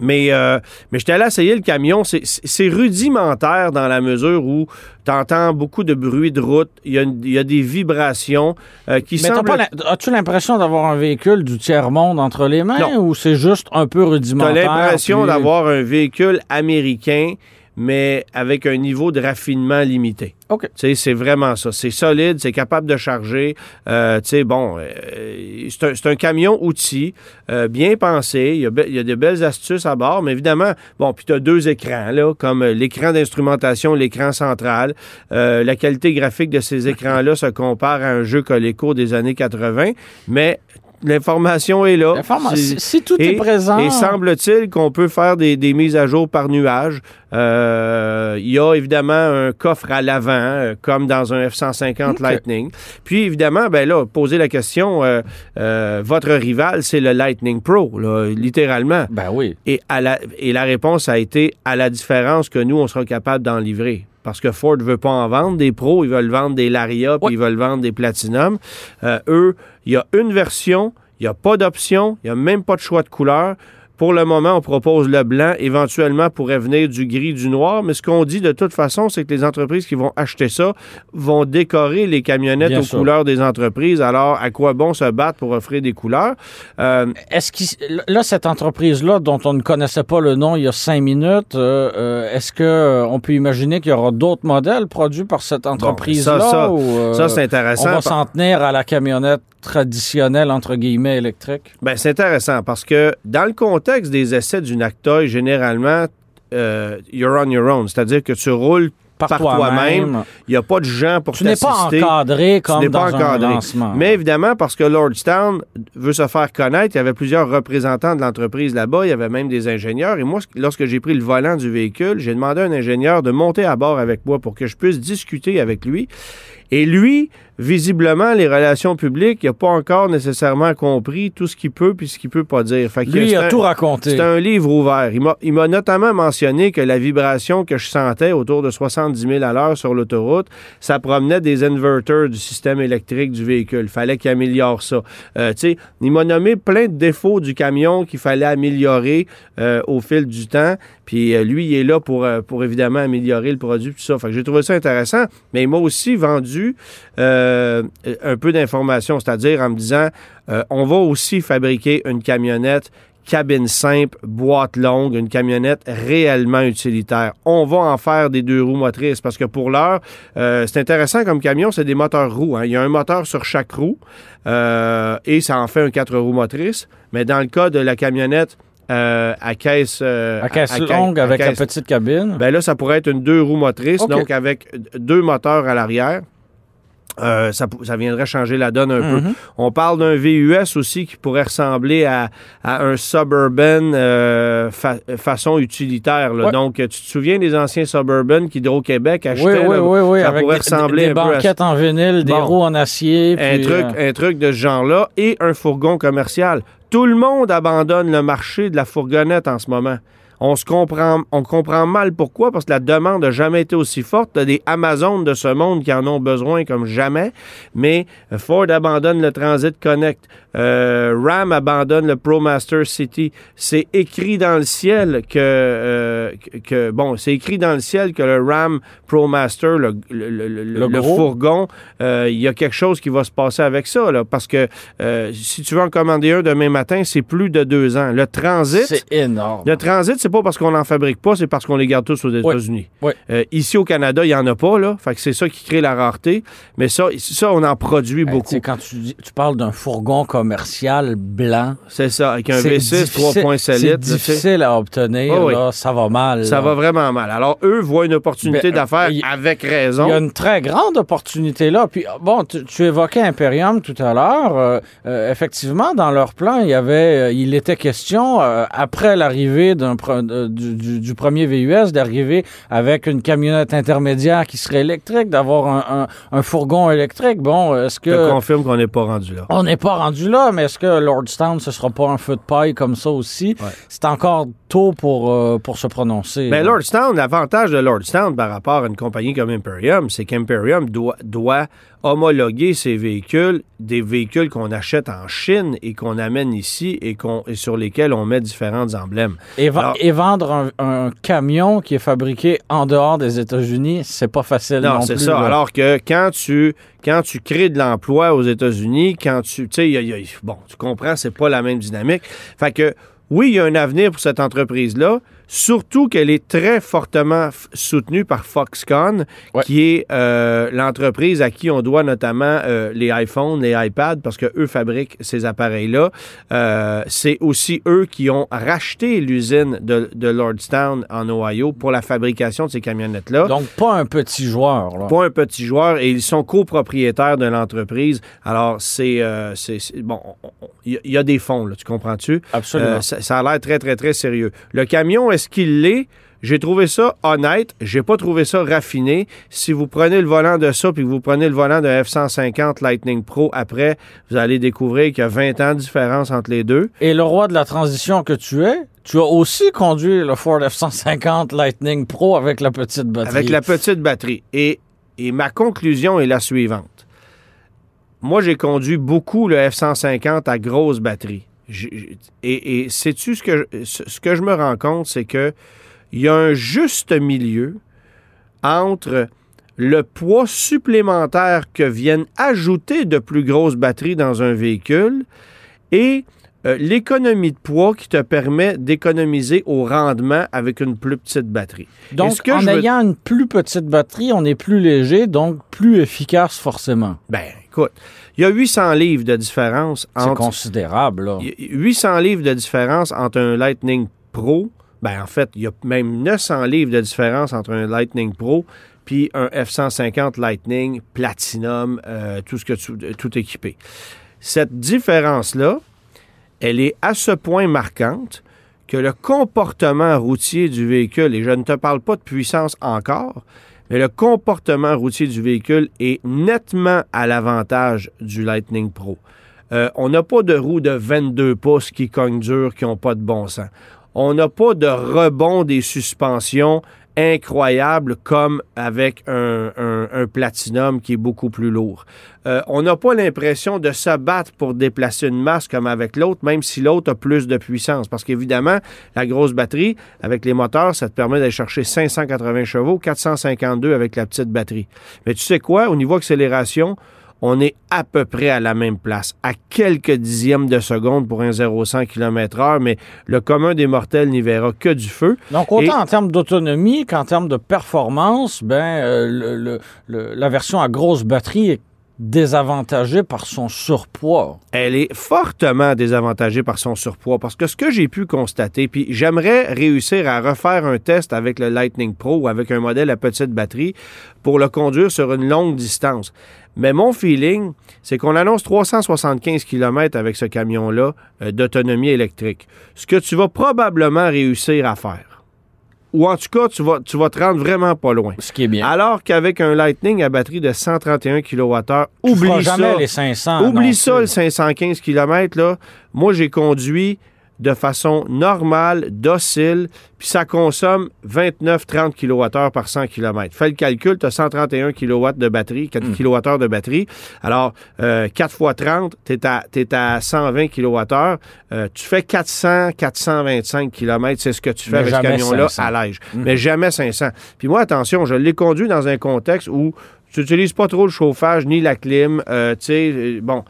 S2: mais, euh, mais j'étais allé essayer le camion. C'est- rudimentaire dans la mesure où tu entends beaucoup de bruit de route. Il y a, une- il y a des vibrations euh, qui
S3: Mais
S2: semblent...
S3: as-tu l'impression d'avoir un véhicule du tiers-monde entre les mains
S2: Non.
S3: ou c'est juste un peu
S2: Tu
S3: rudimentaire?
S2: as l'impression
S3: puis-
S2: d'avoir un véhicule américain, mais avec un niveau de raffinement limité.
S3: OK.
S2: Tu sais, c'est vraiment ça. C'est solide, c'est capable de charger. Euh, tu sais, bon, euh, c'est un, un camion outil, euh, bien pensé. Il y, a, be- il y a de belles astuces à bord, mais évidemment, bon, puis tu as deux écrans, là, comme euh, l'écran d'instrumentation, l'écran central. Euh, la qualité graphique de ces écrans-là se compare à un jeu Coleco des années 80, mais l'information est là.
S3: Si, si tout est
S2: et,
S3: présent.
S2: et semble-t-il qu'on peut faire des, des mises à jour par nuage. Euh, Il y a évidemment un coffre à l'avant, euh, comme dans un F-150
S3: Ok.
S2: Lightning. Puis évidemment, ben là, poser la question, euh, euh, votre rival, c'est le Lightning Pro, là, littéralement.
S3: Ben oui.
S2: Et, à la, et la réponse a été à la différence que nous, on sera capable d'en livrer. Parce que Ford ne veut pas en vendre des pros, ils veulent vendre des Laria, puis
S3: Oui.
S2: ils veulent vendre des Platinum. Euh, eux, il y a une version, il n'y a pas d'option, il n'y a même pas de choix de couleur. Pour le moment, on propose le blanc. Éventuellement, pourrait venir du gris, du noir. Mais ce qu'on dit de toute façon, c'est que les entreprises qui vont acheter ça vont décorer les camionnettes
S3: Bien
S2: aux
S3: sûr.
S2: couleurs des entreprises. Alors, à quoi bon se battre pour offrir des couleurs? Euh,
S3: Est-ce qu'il là cette entreprise-là dont on ne connaissait pas le nom il y a cinq minutes, euh, euh, est-ce que on peut imaginer qu'il y aura d'autres modèles produits par cette entreprise-là
S2: ça, ça,
S3: euh,
S2: ça, c'est
S3: on
S2: intéressant.
S3: va s'en tenir à la camionnette traditionnelle entre guillemets électrique?
S2: Ben, c'est intéressant parce que dans le contexte des essais d'une Actoy, généralement, euh, you're on your own. C'est-à-dire que tu roules
S3: Par,
S2: par
S3: toi-même.
S2: Il n'y a pas de gens pour
S3: tu n'es pas
S2: t'assister.
S3: encadré comme dans
S2: pas encadré.
S3: un lancement.
S2: Mais évidemment, parce que Lordstown veut se faire connaître, il y avait plusieurs représentants de l'entreprise là-bas, il y avait même des ingénieurs. Et moi, lorsque j'ai pris le volant du véhicule, j'ai demandé à un ingénieur de monter à bord avec moi pour que je puisse discuter avec lui. Et lui, visiblement, les relations publiques, il n'a pas encore nécessairement compris tout ce qu'il peut puis ce qu'il peut pas dire. Fait
S3: Lui il a
S2: un-
S3: tout raconté.
S2: c'est un livre ouvert. Il m'a- notamment mentionné que la vibration que je sentais autour de 70 000 à l'heure sur l'autoroute, ça provenait des inverters du système électrique du véhicule. fallait qu'il améliore ça. Euh, il m'a nommé plein de défauts du camion qu'il fallait améliorer euh, au fil du temps. Puis euh, lui, il est là pour, pour évidemment améliorer le produit, tout ça. Fait que j'ai trouvé ça intéressant. Mais il m'a aussi vendu euh, un peu d'informations, c'est-à-dire en me disant, euh, on va aussi fabriquer une camionnette cabine simple, boîte longue, une camionnette réellement utilitaire. On va en faire des deux roues motrices parce que pour l'heure, euh, c'est intéressant comme camion, c'est des moteurs roues. hein. Il y a un moteur sur chaque roue euh, et ça en fait un quatre roues motrices. Mais dans le cas de la camionnette euh, à caisse... euh,
S3: à caisse
S2: ca-
S3: longue
S2: à
S3: avec
S2: caisse-
S3: la petite cabine.
S2: ben là, ça pourrait être une deux roues motrices, donc avec deux moteurs à l'arrière. Euh, ça, viendrait changer la donne un peu.
S3: Mhm.
S2: On parle d'un VUS aussi qui pourrait ressembler à, à un Suburban euh, fa- façon utilitaire. là.
S3: Ouais.
S2: Donc, tu te souviens des anciens Suburban qu'Hydro-Québec achetait?
S3: oui,
S2: là?
S3: oui, oui,
S2: ça
S3: avec
S2: pourrait
S3: des,
S2: ressembler
S3: des
S2: un peu à
S3: banquettes en vinyle, des
S2: Bon.
S3: roues en acier.
S2: un
S3: puis,
S2: truc,
S3: euh,
S2: un truc de ce genre-là et un fourgon commercial. Tout le monde abandonne le marché de la fourgonnette en ce moment. On se comprend, on comprend mal pourquoi, parce que la demande n'a jamais été aussi forte. T'as des Amazones de ce monde qui en ont besoin comme jamais, mais Ford abandonne le Transit Connect. Euh, Ram abandonne le ProMaster City. C'est écrit dans le ciel que, euh, que- que- bon, c'est écrit dans le ciel que le Ram ProMaster, le, le, le, le- fourgon, euh, il y a quelque chose qui va se passer avec ça, là, parce que euh, si tu veux en commander un demain matin, c'est plus de deux ans. Le Transit,
S3: c'est énorme.
S2: le transit, c'est pas parce qu'on n'en fabrique pas, c'est parce qu'on les garde tous aux États-Unis.
S3: Oui.
S2: Euh, ici au Canada, il n'y en a pas, là. Fait que c'est ça qui crée la rareté. Mais ça, ça on en produit
S3: Hey,
S2: beaucoup.
S3: quand tu, dis- tu parles d'un fourgon commercial blanc,
S2: C'est ça, avec un
S3: c'est
S2: V6
S3: difficile-
S2: 3.7
S3: c'est
S2: là,
S3: difficile à obtenir.
S2: Oh oui.
S3: là, ça va mal.
S2: Ça
S3: là.
S2: va vraiment mal. Alors, eux voient une opportunité
S3: Ben,
S2: d'affaires
S3: il-
S2: avec
S3: Il
S2: raison.
S3: y a une très grande opportunité là. Puis bon, tu, tu évoquais Imperium tout à l'heure. Euh, euh, effectivement, dans leur plan, il y avait, euh, il était question euh, après l'arrivée d'un pro- de- du, du- du premier VUS d'arriver avec une camionnette intermédiaire qui serait électrique, d'avoir un, un- un fourgon électrique. Bon, est-ce
S2: Je
S3: que
S2: confirme qu'on n'est pas rendu là.
S3: on n'est pas rendu là, mais est-ce que Lordstown ce sera pas un feu de paille comme ça aussi?
S2: Ouais.
S3: C'est encore tôt pour euh, pour se prononcer.
S2: Ben,
S3: là.
S2: Lordstown, l'avantage de Lordstown par rapport à une compagnie comme Imperium, c'est qu'Imperium doit, doit homologuer ses véhicules, des véhicules qu'on achète en Chine et qu'on amène ici et, qu'on, et sur lesquels on met différents emblèmes.
S3: Et, va-
S2: Alors-
S3: et vendre un, un camion qui est fabriqué en dehors des États-Unis, c'est pas facile non,
S2: Non, c'est ça.
S3: là.
S2: Alors que quand tu, quand tu crées de l'emploi aux États-Unis, quand tu. Tu sais, bon, tu comprends, c'est pas la même dynamique. Fait que, oui, il y a un avenir pour cette entreprise-là, surtout qu'elle est très fortement soutenue par Foxconn,
S3: Ouais.
S2: qui est euh, l'entreprise à qui on doit notamment euh, les iPhones, les iPads, parce que eux fabriquent ces appareils-là. Euh, c'est aussi eux qui ont racheté l'usine de, de Lordstown en Ohio pour la fabrication de ces camionnettes-là.
S3: Donc, pas un petit joueur. Là.
S2: Pas un petit joueur et ils sont copropriétaires de l'entreprise. Alors, c'est. bon, on- on- il y, a- il y a des fonds, là, tu comprends-tu?
S3: Absolument.
S2: Ça, ça a l'air très, très, très sérieux. Le camion, est-ce qu'il l'est? J'ai trouvé ça honnête. J'ai pas trouvé ça raffiné. Si vous prenez le volant de ça puis que vous prenez le volant de F-150 Lightning Pro après, vous allez découvrir qu'il y a 20 ans de différence entre les deux.
S3: Et le roi de la transition que tu es, tu as aussi conduit le Ford F-150 Lightning Pro avec la petite batterie.
S2: Avec la petite batterie. Et, et ma conclusion est la suivante. Moi, j'ai conduit beaucoup le F-150 à grosse batterie. Et, et sais-tu ce que, je- ce ce que je me rends compte, c'est que il y a un juste milieu entre le poids supplémentaire que viennent ajouter de plus grosses batteries dans un véhicule et euh, l'économie de poids qui te permet d'économiser au rendement avec une plus petite batterie.
S3: Donc,
S2: que
S3: en
S2: je veux-
S3: ayant une plus petite batterie, on est plus léger, donc plus efficace forcément.
S2: Ben, écoute, il y a 800 livres de différence
S3: C'est
S2: entre
S3: considérable, là.
S2: Il y a 800 livres de différence entre un Lightning Pro. Ben, en fait, il y a même 900 livres de différence entre un Lightning Pro puis un F-150 Lightning Platinum, euh, tout ce que tu, tout équipé. Cette différence-là, elle est à ce point marquante que le comportement routier du véhicule, et je ne te parle pas de puissance encore, mais le comportement routier du véhicule est nettement à l'avantage du Lightning Pro. Euh, on n'a pas de roues de 22 pouces qui cognent dur, qui n'ont pas de bon sens. On n'a pas de rebond des suspensions incroyables comme avec un, un- un Platinum qui est beaucoup plus lourd. Euh, on n'a pas l'impression de se battre pour déplacer une masse comme avec l'autre, même si l'autre a plus de puissance. Parce qu'évidemment, la grosse batterie, avec les moteurs, ça te permet d'aller chercher 580 chevaux, 452 avec la petite batterie. Mais tu sais quoi? Au niveau accélération, on est à peu près à la même place, à quelques dixièmes de seconde pour un 0-100 km/h, mais le commun des mortels n'y verra que du feu.
S3: Donc, autant
S2: Et-
S3: en termes d'autonomie qu'en termes de performance, ben, euh, le- le- le- la version à grosse batterie est désavantagée par son surpoids.
S2: elle est fortement désavantagée par son surpoids parce que ce que j'ai pu constater, puis j'aimerais réussir à refaire un test avec le Lightning Pro ou avec un modèle à petite batterie pour le conduire sur une longue distance. Mais mon feeling, c'est qu'on annonce 375 km avec ce camion-là euh, d'autonomie électrique. Ce que tu vas probablement réussir à faire. Ou en tout cas, tu vas, tu vas te rendre vraiment pas loin.
S3: Ce qui est bien.
S2: Alors qu'avec un Lightning à batterie de 131 kWh, oublie
S3: jamais
S2: ça.
S3: les 500.
S2: Oublie
S3: non
S2: ça, le 515 km, là. Moi, j'ai conduit de façon normale, docile, puis ça consomme 29-30 kWh par 100 km. Fais le calcul, tu as 131 kW de batterie, 4 kWh de batterie. Alors, euh, 4 fois 30, tu es, à 120 kWh. Euh, tu fais 400, 425 km, c'est ce que tu fais
S3: Mais
S2: avec ce camion-là
S3: 500.
S2: à l'âge. Mais jamais 500. Puis moi, attention, je l'ai conduit dans un contexte où tu n'utilises pas trop le chauffage ni la clim. euh, tu sais, euh, bon.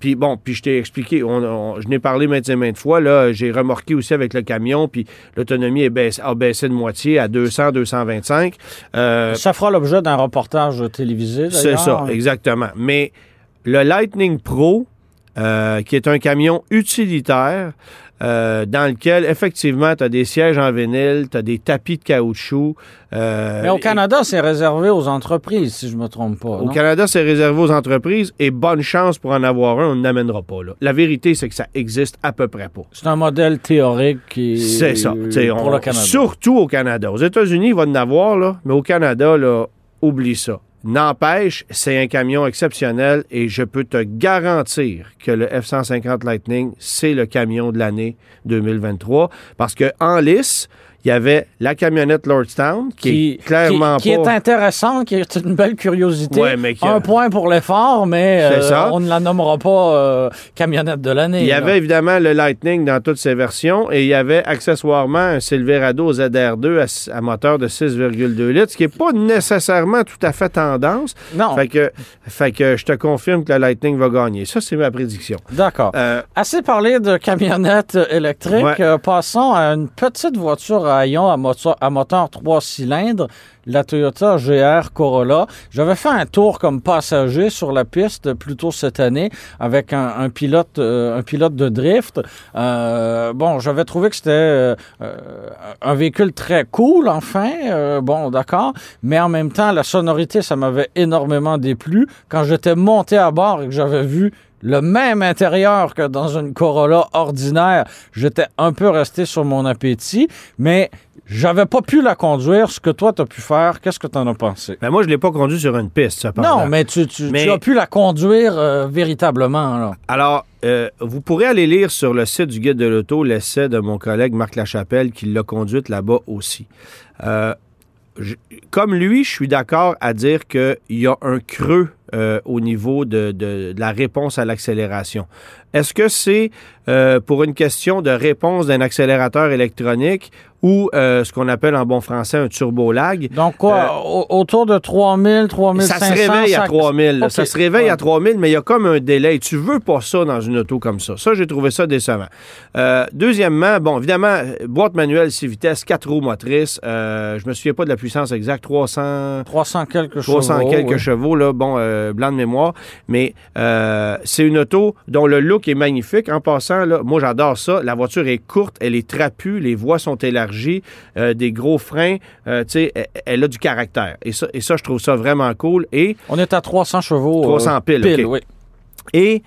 S2: Puis bon, puis je t'ai expliqué, on- on- je n'ai parlé maintes et maintes fois, là, j'ai remorqué aussi avec le camion, puis l'autonomie baisse- a baissé de moitié à 200, 225. Euh,
S3: Ça fera l'objet d'un reportage télévisé,
S2: c'est ça, exactement. Mais le Lightning Pro, euh, qui est un camion utilitaire, euh, dans lequel, effectivement, tu as des sièges en vinyle, tu as des tapis de caoutchouc. euh,
S3: Mais au Canada, c'est réservé aux entreprises, si je me trompe pas.
S2: Au
S3: non?
S2: Canada, c'est réservé aux entreprises et bonne chance pour en avoir un, on n'amènera pas. Là. La vérité, c'est que ça existe à peu près pas.
S3: C'est un modèle théorique qui
S2: C'est ça.
S3: Pour
S2: on-
S3: le Canada.
S2: Surtout au Canada. Aux États-Unis, il va en avoir, là, mais au Canada, là, oublie ça. N'empêche, c'est un camion exceptionnel et je peux te garantir que le F-150 Lightning, c'est le camion de l'année 2023 parce que en lice, il y avait la camionnette Lordstown qui, est clairement
S3: qui, qui
S2: pas...
S3: est intéressant, qui est une belle curiosité.
S2: Ouais, mais qui-
S3: Un point pour l'effort, mais euh, on ne la nommera pas euh, camionnette de l'année.
S2: Il y
S3: là.
S2: avait évidemment le Lightning dans toutes ses versions et il y avait accessoirement un Silverado ZR2 à, moteur de 6,2 litres, ce qui n'est pas nécessairement tout à fait tendance.
S3: Non,
S2: Fait que, fait que je te confirme que le Lightning va gagner. Ça, c'est ma prédiction.
S3: d'accord.
S2: Euh,
S3: Assez parlé de camionnettes électriques.
S2: Ouais.
S3: passons à une petite voiture à à moteur, à moteur 3 cylindres, la Toyota GR Corolla. J'avais fait un tour comme passager sur la piste plus tôt cette année avec un, pilote, euh, un pilote de drift. Euh, bon, j'avais trouvé que c'était euh, un véhicule très cool, enfin. Bon, d'accord. Mais en même temps, la sonorité, ça m'avait énormément déplu. Quand j'étais monté à bord et que j'avais vu le même intérieur que dans une Corolla ordinaire, j'étais un peu resté sur mon appétit, mais j'avais pas pu la conduire. Ce que toi, tu as pu faire, qu'est-ce que tu en as pensé?
S2: ben moi, je ne l'ai pas conduit sur une piste, cependant.
S3: Non, mais tu, tu,
S2: Mais-
S3: tu as pu la conduire euh, véritablement. Là.
S2: Alors, euh, vous pourrez aller lire sur le site du Guide de l'Auto l'essai de mon collègue Marc Lachapelle qui l'a conduite là-bas aussi. Euh, je- comme lui, je suis d'accord à dire qu'il y a un creux euh, au niveau de, de- de la réponse à l'accélération. Est-ce que c'est euh, pour une question de réponse d'un accélérateur électronique ou euh, ce qu'on appelle en bon français un turbo lag?
S3: Donc quoi, au- autour de 3000, 3500?
S2: Ça se réveille à
S3: ça-
S2: 3000. là.
S3: Ok.
S2: Ça se réveille à 3000, mais il y a comme un délai. Tu veux pas ça dans une auto comme ça. Ça, j'ai trouvé ça décevant. Deuxièmement, bon, évidemment, boîte manuelle, 6 vitesses, 4 roues motrices. Euh, je me souviens pas de la puissance exacte, 300...
S3: 300 quelques
S2: 300
S3: chevaux,
S2: quelques
S3: oui.
S2: chevaux, là, bon, euh, blanc de mémoire, mais euh, c'est une auto dont le look est magnifique. En passant, là, moi, j'adore ça. La voiture est courte, elle est trapue, les voies sont élargies, euh, des gros freins, tu sais, elle, elle a du caractère. Et ça, et ça, je trouve ça vraiment cool. Et,
S3: On est à 300 chevaux.
S2: 300
S3: euh,
S2: piles,
S3: oui.
S2: et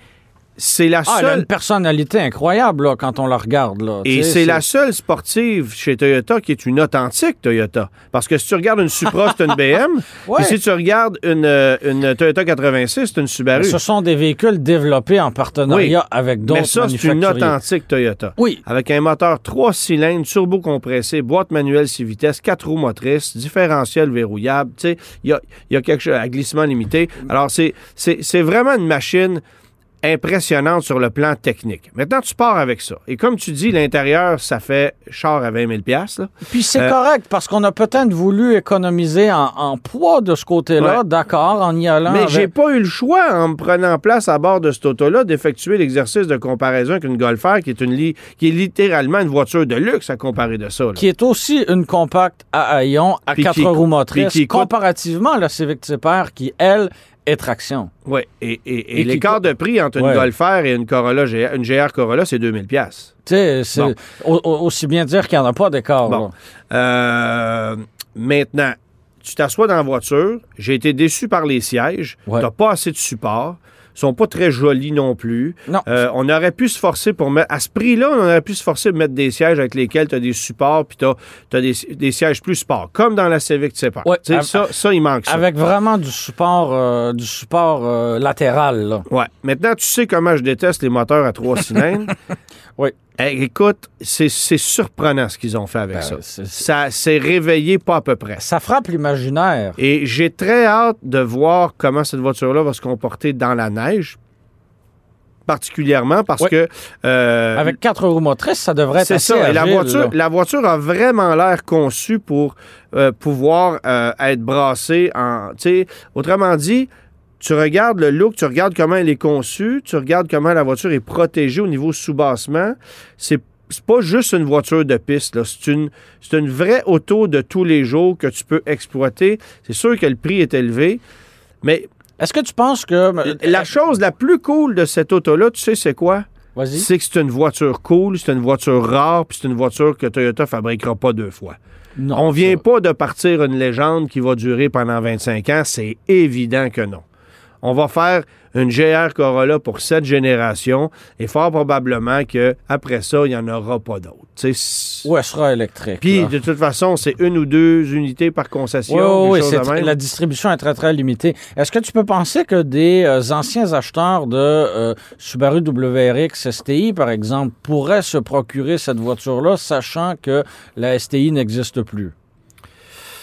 S2: c'est la
S3: Ah, elle a
S2: seule...
S3: une personnalité incroyable là, quand on la regarde. Là.
S2: Et c'est la seule sportive chez Toyota qui est une authentique Toyota. Parce que si tu regardes une Supra, c'est une BM. [LAUGHS]
S3: Ouais.
S2: Puis si tu regardes une, euh, une Toyota 86, c'est une Subaru.
S3: Ce sont des véhicules développés en partenariat avec d'autres
S2: Mais ça, c'est une authentique Toyota.
S3: Oui.
S2: Avec un moteur 3 cylindres, turbo compressé, boîte manuelle 6 vitesses, 4 roues motrices, différentiel verrouillable. Tu sais, il y a, il y a quelque chose à glissement limité. Alors, c'est vraiment une machine impressionnante sur le plan technique. Maintenant, tu pars avec ça. Et comme tu dis, l'intérieur, ça fait char à 20 000 là.
S3: Puis c'est
S2: Euh,
S3: correct parce qu'on a peut-être voulu économiser en, en poids de ce côté-là,
S2: Ouais.
S3: d'accord, en y allant.
S2: Mais
S3: avec-
S2: j'ai pas eu le choix, en me prenant place à bord de cette auto-là, d'effectuer l'exercice de comparaison avec une Golf R qui est, une li- qui est littéralement une voiture de luxe à comparer de ça. là.
S3: qui est aussi une compacte à haillons à
S2: Puis
S3: quatre
S2: qui-
S3: roues
S2: puis
S3: motrices,
S2: qui coûte-
S3: comparativement à la Civic Type-R qui, elle, est traction.
S2: Oui, et, et- et
S3: Et
S2: l'écart de prix entre une
S3: Ouais.
S2: Golf R et une Corolla, GR, une GR Corolla, c'est 2000 pièces.
S3: Tu sais,
S2: Bon.
S3: aussi bien dire qu'il n'y en a pas d'écart.
S2: Bon. Euh, maintenant, tu t'assois dans la voiture. J'ai été déçu par les sièges.
S3: Ouais.
S2: T'as pas assez de support. Sont pas très jolis non plus.
S3: Non.
S2: Euh, on aurait pu se forcer pour mettre. À ce prix-là, on aurait pu se forcer de mettre des sièges avec lesquels tu as des supports puis tu as, des, des sièges plus sport, comme dans la Civic Type R.
S3: Ouais,
S2: Tu sais,
S3: av-
S2: ça, ça, il manque ça.
S3: Avec vraiment du support, euh, du support euh, latéral. Là.
S2: Ouais. Maintenant, tu sais comment je déteste les moteurs à trois cylindres. [LAUGHS]
S3: Oui.
S2: Écoute, c'est surprenant ce qu'ils ont fait avec
S3: Ben,
S2: ça. Ça s'est réveillé pas à peu près.
S3: Ça frappe l'imaginaire.
S2: Et j'ai très hâte de voir comment cette voiture-là va se comporter dans la neige. Particulièrement parce
S3: Oui.
S2: que. euh,
S3: Avec quatre roues motrices, ça devrait être
S2: c'est
S3: assez
S2: ça. La voiture,
S3: là.
S2: la voiture a vraiment l'air conçue pour euh, pouvoir euh, être brassée en. tu sais, Autrement dit, tu regardes le look, tu regardes comment elle est conçue, tu regardes comment la voiture est protégée au niveau sous-bassement. C'est pas juste une voiture de piste. là. C'est une, c'est une vraie auto de tous les jours que tu peux exploiter. C'est sûr que le prix est élevé, mais
S3: Est-ce que tu penses que...
S2: la chose la plus cool de cette auto-là, tu sais, c'est quoi?
S3: Vas-y.
S2: c'est que c'est une voiture cool, c'est une voiture rare, puis c'est une voiture que Toyota fabriquera pas deux fois.
S3: Non,
S2: On vient
S3: ça-
S2: pas de partir une légende qui va durer pendant 25 ans, c'est évident que non. On va faire une GR Corolla pour cette génération et fort probablement que après ça, il n'y en aura pas d'autres.
S3: Ou elle sera électrique.
S2: Puis de toute façon, c'est une ou deux unités par concession.
S3: Oui, oui, la distribution est très, très limitée. Est-ce que tu peux penser que des euh, anciens acheteurs de euh, Subaru WRX STI, par exemple, pourraient se procurer cette voiture-là, sachant que la STI n'existe plus?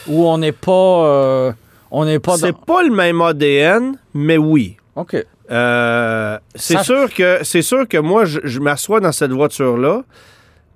S3: Ou on n'est pas... euh, on n'est pas
S2: C'est pas le même ADN, mais oui.
S3: OK.
S2: Euh, c'est
S3: Ça-
S2: sûr que c'est sûr que moi je, je m'assois dans cette voiture là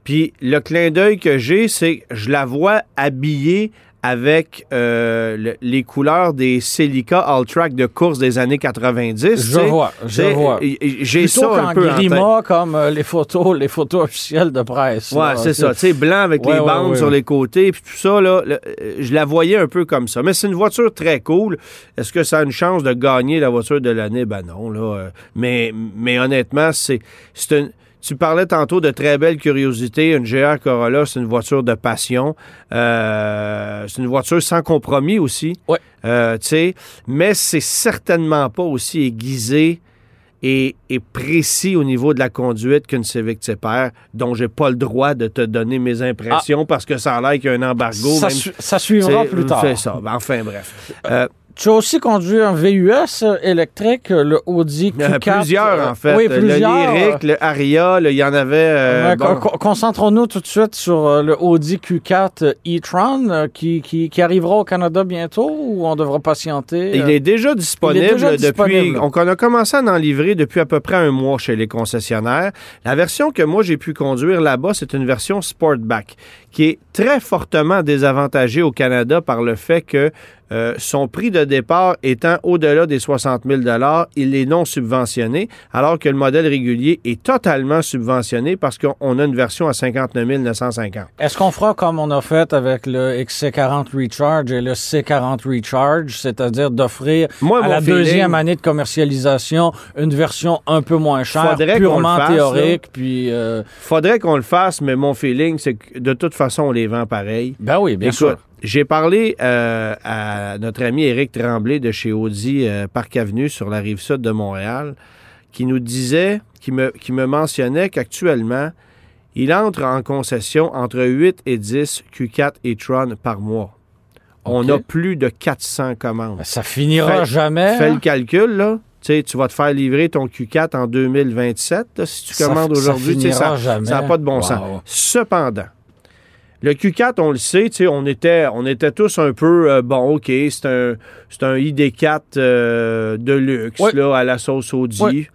S2: puis le clin d'œil que j'ai c'est que je la vois habillée avec euh, le- les couleurs des Celica All-Track de course des années 90. tu
S3: Je vois, je vois.
S2: J'ai ça un peu en
S3: grima, comme euh, les photos, les photos officielles de presse.
S2: Ouais, c'est ça. Tu sais, blanc avec
S3: Ouais,
S2: les
S3: ouais,
S2: bandes
S3: ouais,
S2: sur les côtés, puis tout ça, là, le- euh, je la voyais un peu comme ça. Mais c'est une voiture très cool. Est-ce que ça a une chance de gagner la voiture de l'année? Ben non, là. euh, mais, mais honnêtement, c'est c'est une. Tu parlais tantôt de très belle curiosité. Une GR Corolla, c'est une voiture de passion. Euh, c'est une voiture sans compromis aussi.
S3: Ouais.
S2: Euh, tu sais, mais c'est certainement pas aussi aiguisé et, et précis au niveau de la conduite qu'une Civic Type R, dont j'ai pas le droit de te donner mes impressions parce que ça a l'air qu'il y a un embargo.
S3: ça,
S2: même
S3: su- ça suivra plus tard.
S2: C'est ça. Ben, Enfin, bref. Euh,
S3: Tu as aussi conduit un VUS électrique, le Audi
S2: Il y en a
S3: Q4.
S2: plusieurs, en fait.
S3: Oui,
S2: le
S3: plusieurs.
S2: Lyric, le Aria, il y en avait... euh, bon.
S3: Concentrons-nous tout de suite sur euh, le Audi Q4 e-tron euh, qui, qui, qui arrivera au Canada bientôt ou on devra patienter?
S2: Il
S3: euh?
S2: est déjà disponible
S3: déjà
S2: depuis.
S3: disponible.
S2: On on a commencé à en livrer depuis à peu près un mois chez les concessionnaires. La version que moi j'ai pu conduire là-bas, c'est une version Sportback qui est très fortement désavantagée au Canada par le fait que euh, son prix de départ étant au-delà des 60 000 il est non subventionné, alors que le modèle régulier est totalement subventionné parce qu'on a une version à 59 950.
S3: Est-ce qu'on fera comme on a fait avec le XC40 Recharge et le C40 Recharge, c'est-à-dire d'offrir à la
S2: feeling-
S3: deuxième année de commercialisation une version un peu moins chère, purement
S2: fasse,
S3: théorique, puis... euh,
S2: Faudrait qu'on le fasse, mais mon feeling, c'est que de toute façon, on les vend pareil.
S3: ben oui, bien
S2: Écoute,
S3: sûr.
S2: J'ai parlé euh, à notre ami Éric Tremblay de chez Audi euh, Parc Avenue sur la rive sud de Montréal, qui nous disait, qui me, qui me mentionnait qu'actuellement, il entre en concession entre 8 et 10 Q4 et Tron par mois. On a plus de 400 commandes.
S3: Ben, Ça finira
S2: Fais-
S3: jamais.
S2: Fais
S3: hein?
S2: le calcul, là. Tu vas te faire livrer ton Q4 en 2027, là, si tu commandes aujourd'hui. Ça n'a pas de bon
S3: Wow.
S2: sens. Cependant, le Q4, on le sait, tu sais, on était, on était tous un peu, euh, bon, OK, c'est un, c'est un ID4 euh, de luxe,
S3: Ouais.
S2: là, à la sauce Audi.
S3: Ouais.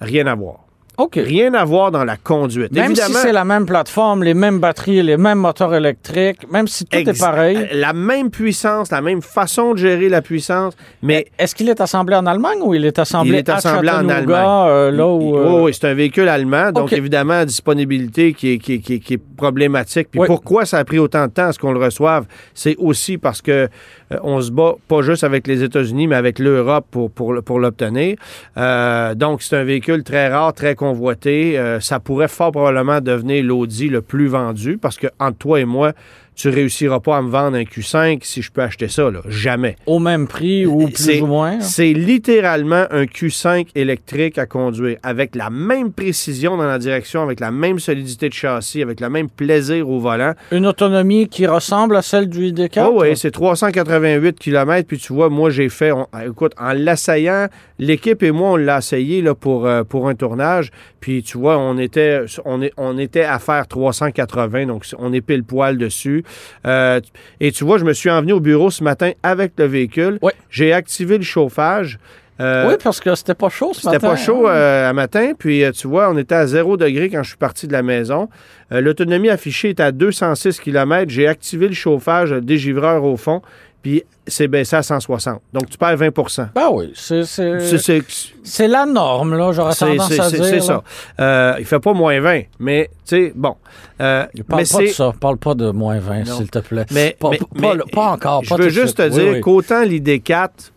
S2: Rien à voir.
S3: OK.
S2: Rien à voir dans la conduite.
S3: Même
S2: Évidemment,
S3: si c'est la même plateforme, les mêmes batteries, les mêmes moteurs électriques, même si tout est pareil,
S2: La même puissance, la même façon de gérer la puissance, mais
S3: est-ce qu'il est assemblé en Allemagne ou il est assemblé,
S2: Il est
S3: à
S2: assemblé en Allemagne.
S3: euh, là où...
S2: Oui,
S3: euh,
S2: oui, c'est un véhicule allemand, donc
S3: OK.
S2: évidemment, disponibilité qui est, qui est- qui est- qui est problématique. Puis
S3: Oui.
S2: pourquoi ça a pris autant de temps à ce qu'on le reçoive? C'est aussi parce que euh, on se bat pas juste avec les États-Unis, mais avec l'Europe pour, pour, pour l'obtenir. Euh, donc, c'est un véhicule très rare, très convoité. Euh, ça pourrait fort probablement devenir l'Audi le plus vendu parce que entre toi et moi, tu réussiras pas à me vendre un Q5 si je peux acheter ça, là. Jamais.
S3: Au même prix ou plus ou moins.
S2: C'est littéralement un Q5 électrique à conduire, avec la même précision dans la direction, avec la même solidité de châssis, avec le même plaisir au volant.
S3: Une autonomie qui ressemble à celle du ID4?
S2: Oh oui, c'est 388 km, puis tu vois, moi j'ai fait, on- écoute, en l'essayant, l'équipe et moi, on l'a essayé là, pour, euh, pour un tournage, puis tu vois, on était, on, est, on était à faire 380, donc on est pile poil dessus. Euh, et tu vois, je me suis envenu au bureau ce matin avec le véhicule. J'ai activé le chauffage. Euh,
S3: Oui, parce que c'était pas chaud ce
S2: C'était
S3: matin.
S2: pas chaud
S3: hein?
S2: euh, à matin, puis euh, tu vois, on était à 0 degré quand je suis parti de la maison. L'autonomie affichée est à 206 km. J'ai activé le chauffage, le dégivreur au fond, puis c'est baissé à 160. Donc tu perds 20%
S3: Ben oui, c'est, la norme, là, j'aurais tendance à dire.
S2: c'est ça. Euh, il fait pas moins 20, mais tu sais, bon. Euh,
S3: Parle
S2: mais
S3: pas de ça, parle pas de moins 20,
S2: Non.
S3: s'il te plaît.
S2: Mais,
S3: Pas-
S2: mais-
S3: pas-
S2: mais-
S3: pas- pas encore,
S2: Je
S3: pas
S2: veux juste te
S3: suite.
S2: Dire
S3: oui.
S2: qu'autant l'ID4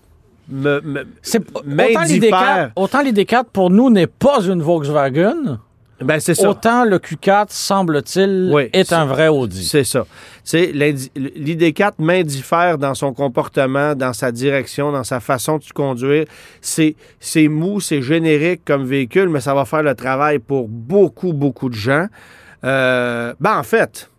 S2: me, me-
S3: C'est, autant,
S2: m'indiffère.
S3: l'ID4, autant l'ID4 pour nous n'est pas une Volkswagen,
S2: ben c'est ça.
S3: autant le Q4, semble-t-il,
S2: Oui,
S3: est un vrai Audi.
S2: C'est ça. C'est l'ID4 m'indiffère dans son comportement, dans sa direction, dans sa façon de se conduire. C'est c'est mou, c'est générique comme véhicule, mais ça va faire le travail pour beaucoup, beaucoup de gens. Euh, ben, en fait,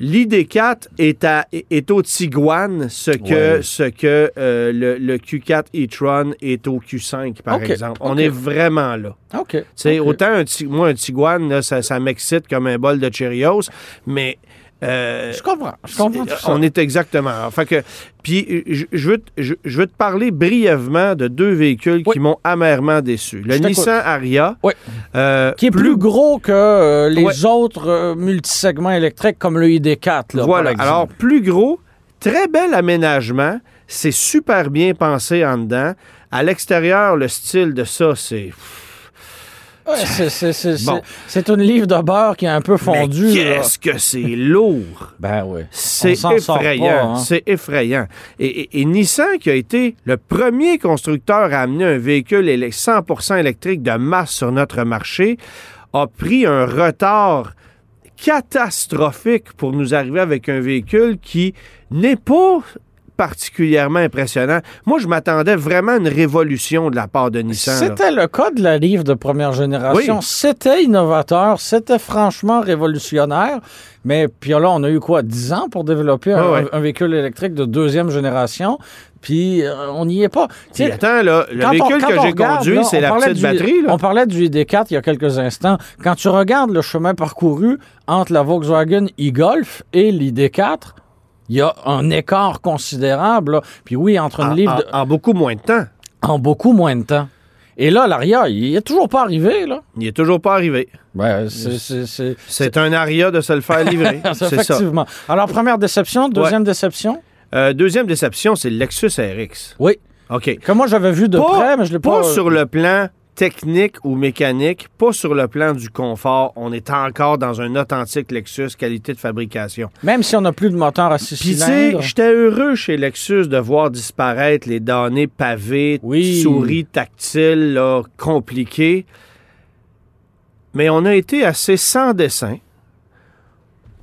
S2: l'ID4 est, à, est au Tiguan ce que,
S3: Ouais.
S2: ce que euh, le, le Q4 e-tron est au Q5, par exemple. On est vraiment là.
S3: OK.
S2: Tu sais,
S3: OK.
S2: autant un moi, un Tiguan, là, ça, ça m'excite comme un bol de Cheerios, mais euh,
S3: Je comprends. Je comprends tout ça.
S2: on est exactement. Fait que, puis, je, je veux, te- je, je veux te parler brièvement de deux véhicules
S3: Oui.
S2: qui m'ont amèrement déçu. Le. Nissan Aria,
S3: Oui.
S2: euh,
S3: Qui est plus, gros que euh, les autres multisegments électriques comme le ID4. Là,
S2: voilà.
S3: par.
S2: Alors, plus gros, très bel aménagement. C'est super bien pensé en dedans. À l'extérieur, le style de ça, c'est.
S3: Ouais, c'est, c'est, c'est,
S2: Bon.
S3: c'est- c'est une livre de beurre qui est un peu là.
S2: qu'est-ce que c'est lourd!
S3: Ben oui.
S2: C'est
S3: s'en sort
S2: effrayant.
S3: hein.
S2: C'est effrayant. Et, et- et Nissan, qui a été le premier constructeur à amener un véhicule élec- 100% électrique de masse sur notre marché, a pris un retard catastrophique pour nous arriver avec un véhicule qui n'est pas particulièrement impressionnant. Moi, je m'attendais vraiment à une révolution de la part de Nissan.
S3: C'était le cas de la livre de première génération.
S2: Oui.
S3: C'était innovateur, c'était franchement révolutionnaire. Mais puis là, on a eu quoi, 10 ans pour développer un,
S2: Ah ouais.
S3: un véhicule électrique de deuxième génération? Puis euh, on n'y est pas.
S2: Attends, là, le
S3: on-
S2: véhicule
S3: quand
S2: que
S3: on
S2: j'ai conduit, c'est
S3: on
S2: la
S3: parlait
S2: petite
S3: du-
S2: batterie. Là.
S3: On parlait du ID4 il y a quelques instants. Quand tu regardes le chemin parcouru entre la Volkswagen e-Golf et l'ID4, il y a un écart considérable. là. Puis oui, entre une
S2: En,
S3: livre de-
S2: en- en beaucoup moins de temps.
S3: en beaucoup moins de temps. Et là, l'Aria, il est toujours pas arrivé, là.
S2: Il est toujours pas arrivé.
S3: Ben, c'est-
S2: un aria de se le faire livrer. [LAUGHS] c'est ça.
S3: Effectivement. Alors, première déception, deuxième déception?
S2: Euh, deuxième déception, c'est le Lexus RX.
S3: Oui.
S2: OK.
S3: Que moi, j'avais vu de
S2: Pas-
S3: près, mais je l'ai pas...
S2: Pas sur le plan technique ou mécanique, pas sur le plan du confort. On est encore dans un authentique Lexus qualité de fabrication.
S3: Même si on n'a plus de moteur à six
S2: Puis
S3: cylindres.
S2: j'étais heureux chez Lexus de voir disparaître les données pavées,
S3: Oui.
S2: souris tactiles, là, compliquées. Mais on a été assez sans dessin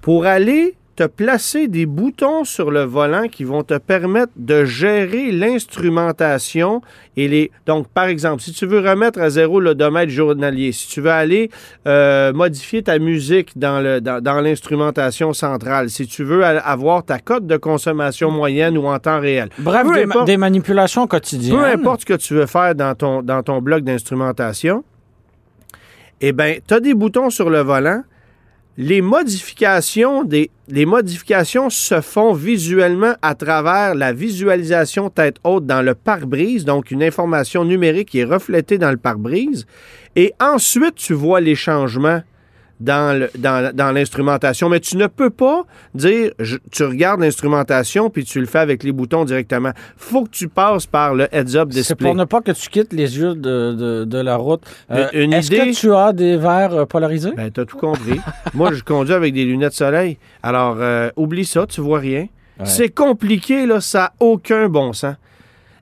S2: pour aller te placer des boutons sur le volant qui vont te permettre de gérer l'instrumentation et les. Donc, par exemple, si tu veux remettre à zéro l'odomètre journalier, si tu veux aller euh, modifier ta musique dans, le, dans, dans l'instrumentation centrale, si tu veux avoir ta cote de consommation moyenne ou en temps réel.
S3: Bref, ma- des manipulations quotidiennes.
S2: Peu importe ce que tu veux faire dans ton, dans ton bloc d'instrumentation, eh bien, tu as des boutons sur le volant. Les modifications, se font visuellement à travers la visualisation tête haute dans le pare-brise, donc une information numérique qui est reflétée dans le pare-brise. Et ensuite, tu vois les changements dans, le- dans, dans l'instrumentation. Mais tu ne peux pas dire, je- tu regardes l'instrumentation puis tu le fais avec les boutons directement. faut que tu passes par le heads-up
S3: C'est
S2: display.
S3: pour ne pas que tu quittes les yeux de, de- de la route. Euh, Est-ce
S2: idée-
S3: que tu as des verres euh, polarisés?
S2: Ben, t'as tout compris. [LAUGHS] Moi, je conduis avec des lunettes soleil. Alors, euh, oublie ça, tu vois rien.
S3: Ouais.
S2: C'est compliqué, là, ça n'a aucun bon sens.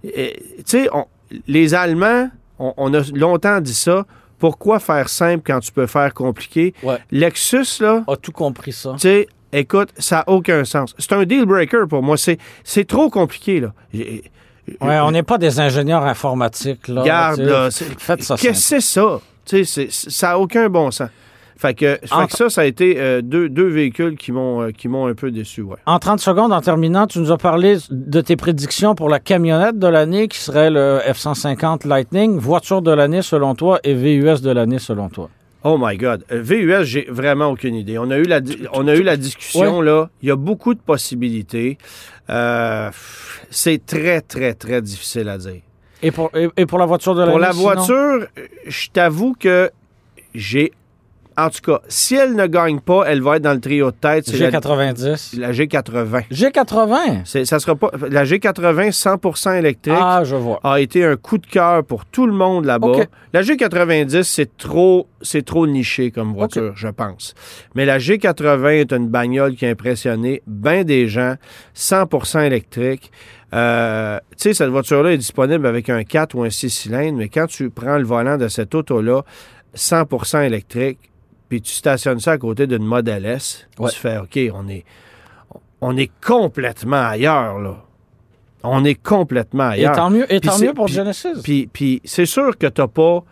S2: Tu sais, les Allemands, on, on a longtemps dit ça. Pourquoi faire simple quand tu peux faire compliqué?
S3: Ouais.
S2: Lexus, là,
S3: A tout compris ça.
S2: tu sais, écoute, ça n'a aucun sens. C'est un deal breaker pour moi. C'est c'est trop compliqué, là. J'ai-
S3: Ouais, on n'est pas des ingénieurs informatiques, là.
S2: Regarde, là, c'est-
S3: Faites ça
S2: Qu'est-ce que c'est ça? Tu sais, c'est- ça n'a aucun bon sens. Fait que, fait
S3: Entre-
S2: que ça, ça a été euh, deux, deux véhicules qui m'ont euh, qui m'ont un peu déçu, ouais.
S3: En 30 secondes, en terminant, tu nous as parlé de tes prédictions pour la camionnette de l'année qui serait le F-150 Lightning, voiture de l'année selon toi et VUS de l'année selon toi?
S2: Oh my God. Euh, VUS, j'ai vraiment aucune idée. On a eu la, on a eu la discussion, là. Il y a beaucoup de possibilités. Euh, c'est très, très, très difficile à dire.
S3: Et pour, et, et pour la voiture de l'année
S2: Pour la voiture, je t'avoue que j'ai... En tout cas, si elle ne gagne pas, elle va être dans le trio de tête. C'est la,
S3: G90.
S2: la G80.
S3: G80?
S2: C'est- Ça sera pas... La G80 100% électrique
S3: Ah, je vois.
S2: a été un coup de cœur pour tout le monde là-bas. La G90, c'est trop, c'est trop niché comme voiture, je pense. Mais la G80 est une bagnole qui a impressionné bien des gens, 100% électrique. Euh, tu sais, cette voiture-là est disponible avec un 4 ou un 6 cylindres, mais quand tu prends le volant de cette auto-là, 100% électrique, puis tu stationnes ça à côté d'une Model S,
S3: Ouais.
S2: tu fais, OK, on est, on est complètement ailleurs, là. On est complètement
S3: Et
S2: ailleurs.
S3: tant mieux, et tant mieux pour
S2: puis-
S3: Genesis.
S2: Puis, puis c'est sûr que tu n'as pas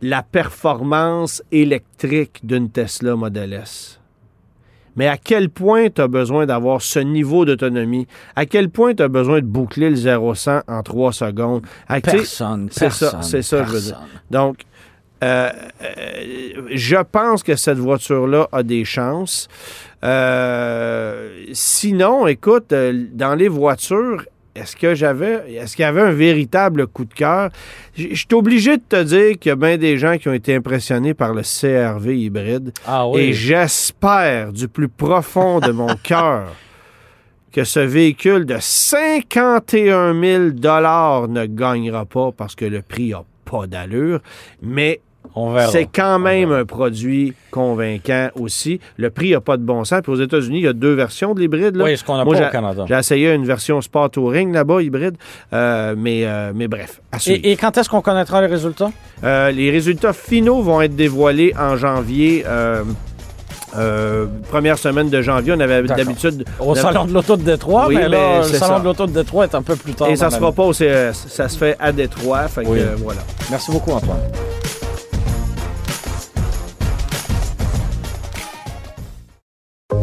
S2: la performance électrique d'une Tesla Model S. Mais à quel point tu as besoin d'avoir ce niveau d'autonomie? À quel point tu as besoin de boucler le 0-100 en 3 secondes? À-
S3: personne,
S2: c'est ça, c'est ça, je veux dire. donc, euh, euh, je pense que cette voiture-là a des chances. Euh, sinon, écoute, dans les voitures, est-ce que j'avais, est-ce qu'il y avait un véritable coup de cœur? Je suis obligé de te dire qu'il y a bien des gens qui ont été impressionnés par le CRV hybride.
S3: Ah
S2: Et
S3: oui.
S2: j'espère du plus profond de mon [LAUGHS] cœur que ce véhicule de 51 000 ne gagnera pas parce que le prix n'a pas d'allure. Mais. C'est quand même un produit convaincant aussi. Le prix n'a pas de bon sens. Puis aux États-Unis, il y a deux versions de l'hybride.
S3: Oui, ce qu'on n'a
S2: Moi,
S3: pas au Canada.
S2: J'ai essayé une version Sport Touring là-bas, hybride. Euh, mais, euh, mais bref, à.
S3: Et, et quand est-ce qu'on connaîtra les résultats?
S2: Euh, les résultats finaux vont être dévoilés en janvier. euh, première semaine de janvier, on avait d'habitude.
S3: Au Salon de l'Auto de Détroit,
S2: Oui,
S3: mais là,
S2: mais
S3: le Salon
S2: ça.
S3: de l'Auto de Détroit est un peu plus tard.
S2: Et ça se fera pas au CES. Ça se fait à Détroit. Fait que,
S3: Oui.
S2: voilà.
S3: Merci beaucoup, Antoine.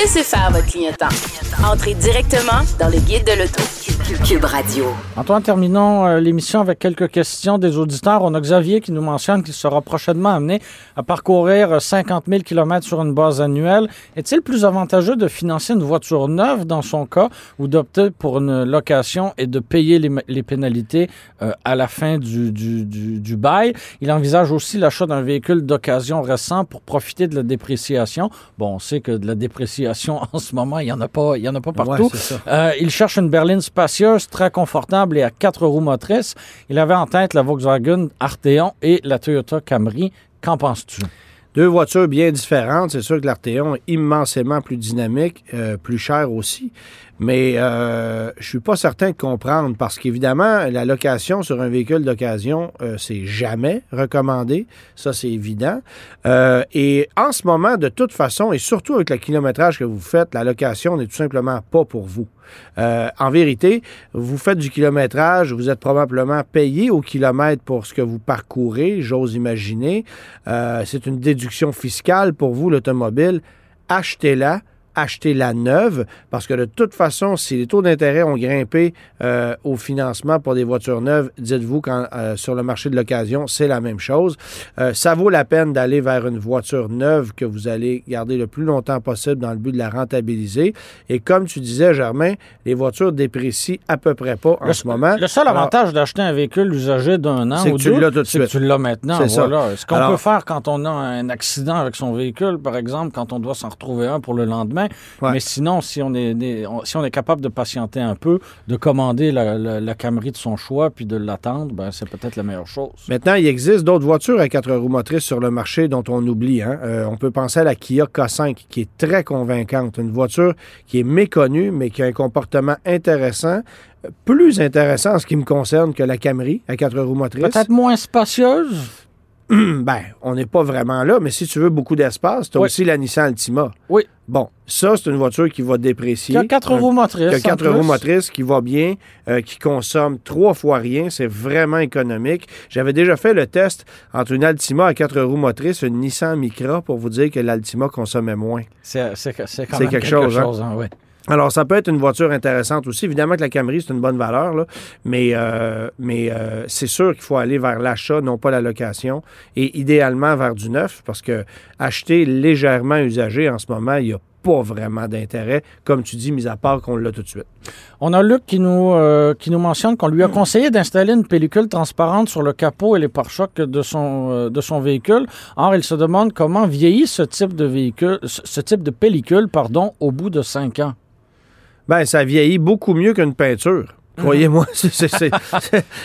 S1: Laissez faire votre clignotant. Entrez directement dans le guide de l'auto. Cube Radio.
S3: Antoine, terminons euh, l'émission avec quelques questions des auditeurs. On a Xavier qui nous mentionne qu'il sera prochainement amené à parcourir euh, 50 000 km sur une base annuelle. Est-il plus avantageux de financer une voiture neuve dans son cas ou d'opter pour une location et de payer les, les pénalités euh, à la fin du, du, du, du bail? Il envisage aussi l'achat d'un véhicule d'occasion récent pour profiter de la dépréciation. Bon, on sait que de la dépréciation [LAUGHS] en ce moment, il n'y en a pas, il y en a pas partout.
S2: Ouais.
S3: Euh, il cherche une berline très confortable et à quatre roues motrices. Il avait en tête la Volkswagen Arteon et la Toyota Camry. Qu'en penses-tu?
S2: Deux voitures bien différentes. C'est sûr que l'Arteon est immensément plus dynamique, euh, plus cher aussi. Mais euh, je suis pas certain de comprendre parce qu'évidemment, la location sur un véhicule d'occasion, euh, c'est jamais recommandé. Ça, c'est évident. Euh, et en ce moment, de toute façon, et surtout avec le kilométrage que vous faites, la location n'est tout simplement pas pour vous. Euh, en vérité, vous faites du kilométrage, vous êtes probablement payé au kilomètre pour ce que vous parcourez, j'ose imaginer. Euh, c'est une déduction fiscale pour vous, l'automobile. Achetez-la. Achetez-la neuve, parce que de toute façon, si les taux d'intérêt ont grimpé euh, au financement pour des voitures neuves, dites-vous quand euh, sur le marché de l'occasion, c'est la même chose. Euh, ça vaut la peine d'aller vers une voiture neuve que vous allez garder le plus longtemps possible dans le but de la rentabiliser. Et comme tu disais, Germain, les voitures déprécient à peu près pas en
S3: Le-
S2: ce moment.
S3: Le seul avantage d'acheter un véhicule usagé d'un an
S2: C'est
S3: ou
S2: que tu
S3: deux,
S2: l'as tout de
S3: c'est que
S2: suite.
S3: tu l'as maintenant.
S2: C'est ça.
S3: Ce qu'on peut faire quand on a un accident avec son véhicule, par exemple, quand on doit s'en retrouver un pour le lendemain.
S2: Ouais.
S3: Mais sinon, si on, est, on- si on est capable de patienter un peu, de commander la, la- la Camry de son choix puis de l'attendre, ben, c'est peut-être la meilleure chose.
S2: Maintenant, il existe d'autres voitures à quatre roues motrices sur le marché dont on oublie. hein. Euh, on peut penser à la Kia K5, qui est très convaincante. Une voiture qui est méconnue, mais qui a un comportement intéressant. Plus intéressant en ce qui me concerne que la Camry à quatre roues motrices.
S3: Peut-être moins spacieuse? [CLEARS THROAT]
S2: Ben, on n'est pas vraiment là, mais si tu veux beaucoup d'espace, tu as
S3: Oui.
S2: aussi la Nissan Altima.
S3: Oui.
S2: Bon, ça, c'est une voiture qui va déprécier.
S3: Qui a quatre roues motrices.
S2: qui a quatre roues motrices, qui va bien, euh, qui consomme trois fois rien. C'est vraiment économique. J'avais déjà fait le test entre une Altima à quatre roues motrices et une Nissan Micra pour vous dire que l'Altima consommait moins.
S3: C'est C'est même
S2: quelque chose, hein?
S3: hein, oui.
S2: Alors, ça peut être une voiture intéressante aussi. Évidemment que la Camry, c'est une bonne valeur, mais, euh, euh, c'est sûr qu'il faut aller vers l'achat, non pas la location, et idéalement vers du neuf, parce que acheter légèrement usagé en ce moment, il n'y a pas vraiment d'intérêt, comme tu dis, mis à part qu'on l'a tout de suite.
S3: On a Luc qui nous, euh, mentionne qu'on lui a conseillé d'installer une pellicule transparente sur le capot et les pare-chocs de son, véhicule. Or, il se demande comment vieillit ce type de véhicule, ce type de pellicule, pardon, au bout de cinq ans.
S2: Ben, ça vieillit beaucoup mieux qu'une peinture. Croyez-moi. [LAUGHS] c'est-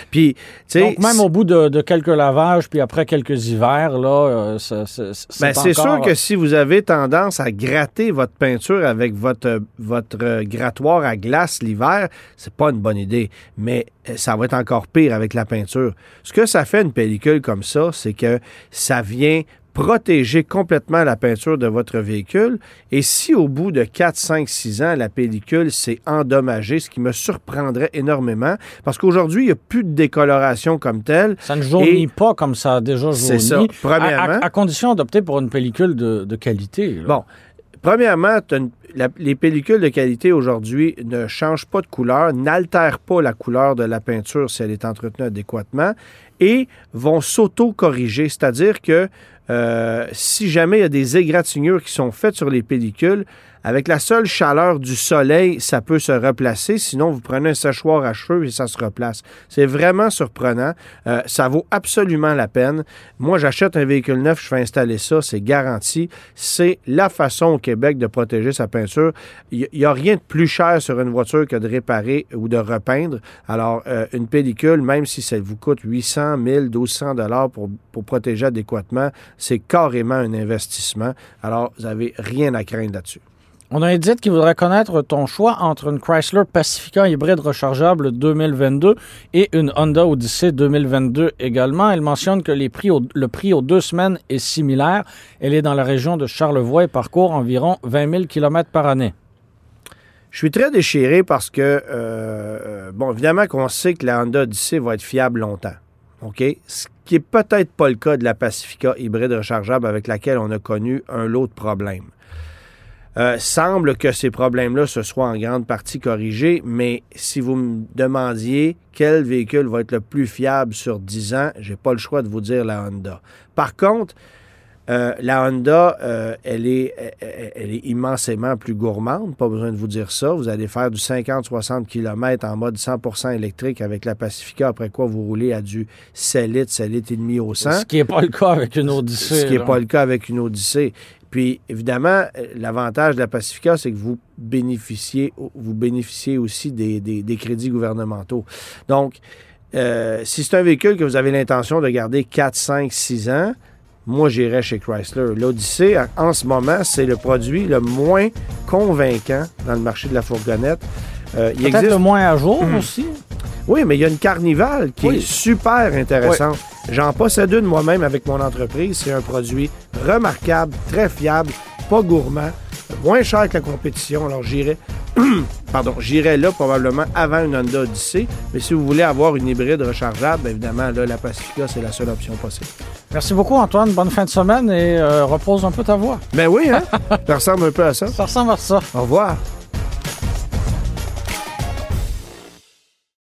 S2: Puis, tu sais.
S3: Donc, même au bout de, de quelques lavages, puis après quelques hivers, là, euh, c'est
S2: Ben, c'est
S3: encore-
S2: sûr que si vous avez tendance à gratter votre peinture avec votre, votre euh, grattoir à glace l'hiver, c'est pas une bonne idée. Mais euh, ça va être encore pire avec la peinture. Ce que ça fait une pellicule comme ça, c'est que ça vient protéger complètement la peinture de votre véhicule. Et si au bout de 4, 5, 6 ans, la pellicule s'est endommagée, ce qui me surprendrait énormément, parce qu'aujourd'hui, il n'y a plus de décoloration comme telle.
S3: Ça ne jaunit
S2: Et-
S3: pas comme ça a déjà jauni.
S2: C'est ça. Premièrement.
S3: À, à condition d'opter pour une pellicule de, de qualité. là.
S2: Bon. Premièrement, t'as une- la- les pellicules de qualité aujourd'hui ne changent pas de couleur, n'altèrent pas la couleur de la peinture si elle est entretenue adéquatement et vont s'auto-corriger. C'est-à-dire que euh, si jamais il y a des égratignures qui sont faites sur les pellicules, Avec la seule chaleur du soleil, ça peut se replacer. Sinon, vous prenez un séchoir à cheveux et ça se replace. C'est vraiment surprenant. Euh, ça vaut absolument la peine. Moi, j'achète un véhicule neuf, je fais installer ça, c'est garanti. C'est la façon au Québec de protéger sa peinture. Il n'y a rien de plus cher sur une voiture que de réparer ou de repeindre. Alors, euh, une pellicule, même si ça vous coûte 800, 1000, 1200 dollars pour, pour protéger adéquatement, c'est carrément un investissement. Alors, vous n'avez rien à craindre là-dessus.
S3: On a dit qu'il voudrait connaître ton choix entre une Chrysler Pacifica hybride rechargeable 2022 et une Honda Odyssey 2022 également. Elle mentionne que le prix aux deux semaines est similaire. Elle est dans la région de Charlevoix et parcourt environ 20 000 km par année.
S2: Je suis très déchiré parce que, euh, euh, bon, évidemment qu'on sait que la Honda Odyssey va être fiable longtemps. OK? Ce qui n'est peut-être pas le cas de la Pacifica hybride rechargeable avec laquelle on a connu un lot de problèmes. Euh, semble que ces problèmes-là se soient en grande partie corrigés, mais si vous me demandiez quel véhicule va être le plus fiable sur 10 ans, j'ai pas le choix de vous dire la Honda. Par contre, euh, la Honda, euh, elle, est, elle est immensément plus gourmande, pas besoin de vous dire ça. Vous allez faire du 50-60 km en mode 100% électrique avec la Pacifica, après quoi vous roulez à du 7 litres, 7 litres et demi au 100.
S3: Ce qui n'est pas le cas avec une Odyssée.
S2: Ce qui n'est pas le cas avec une Odyssée. Puis, évidemment, euh, l'avantage de la Pacifica, c'est que vous bénéficiez, aussi des, crédits gouvernementaux. Donc, euh, si c'est un véhicule que vous avez l'intention de garder 4, 5, 6 ans, moi, j'irais chez Chrysler. L'Odyssey, en ce moment, c'est le produit le moins convaincant dans le marché de la fourgonnette.
S3: Euh, il Peut-être le moins à jour hmm. aussi.
S2: Oui, mais il y a une carnivale qui est super intéressante. J'en possède une moi-même avec mon entreprise. C'est un produit remarquable, très fiable, pas gourmand, moins cher que la compétition. Alors j'irai, [CLEARS THROAT] pardon, j'irai là probablement avant une Honda Odyssey. Mais si vous voulez avoir une hybride rechargeable, bien évidemment, là, la Pacifica, c'est la seule option possible.
S3: Merci beaucoup, Antoine. Bonne fin de semaine et euh, repose un peu ta voix.
S2: Ben oui, hein? [LAUGHS] ça ressemble un peu à ça.
S3: Ça ressemble à ça.
S2: Au revoir.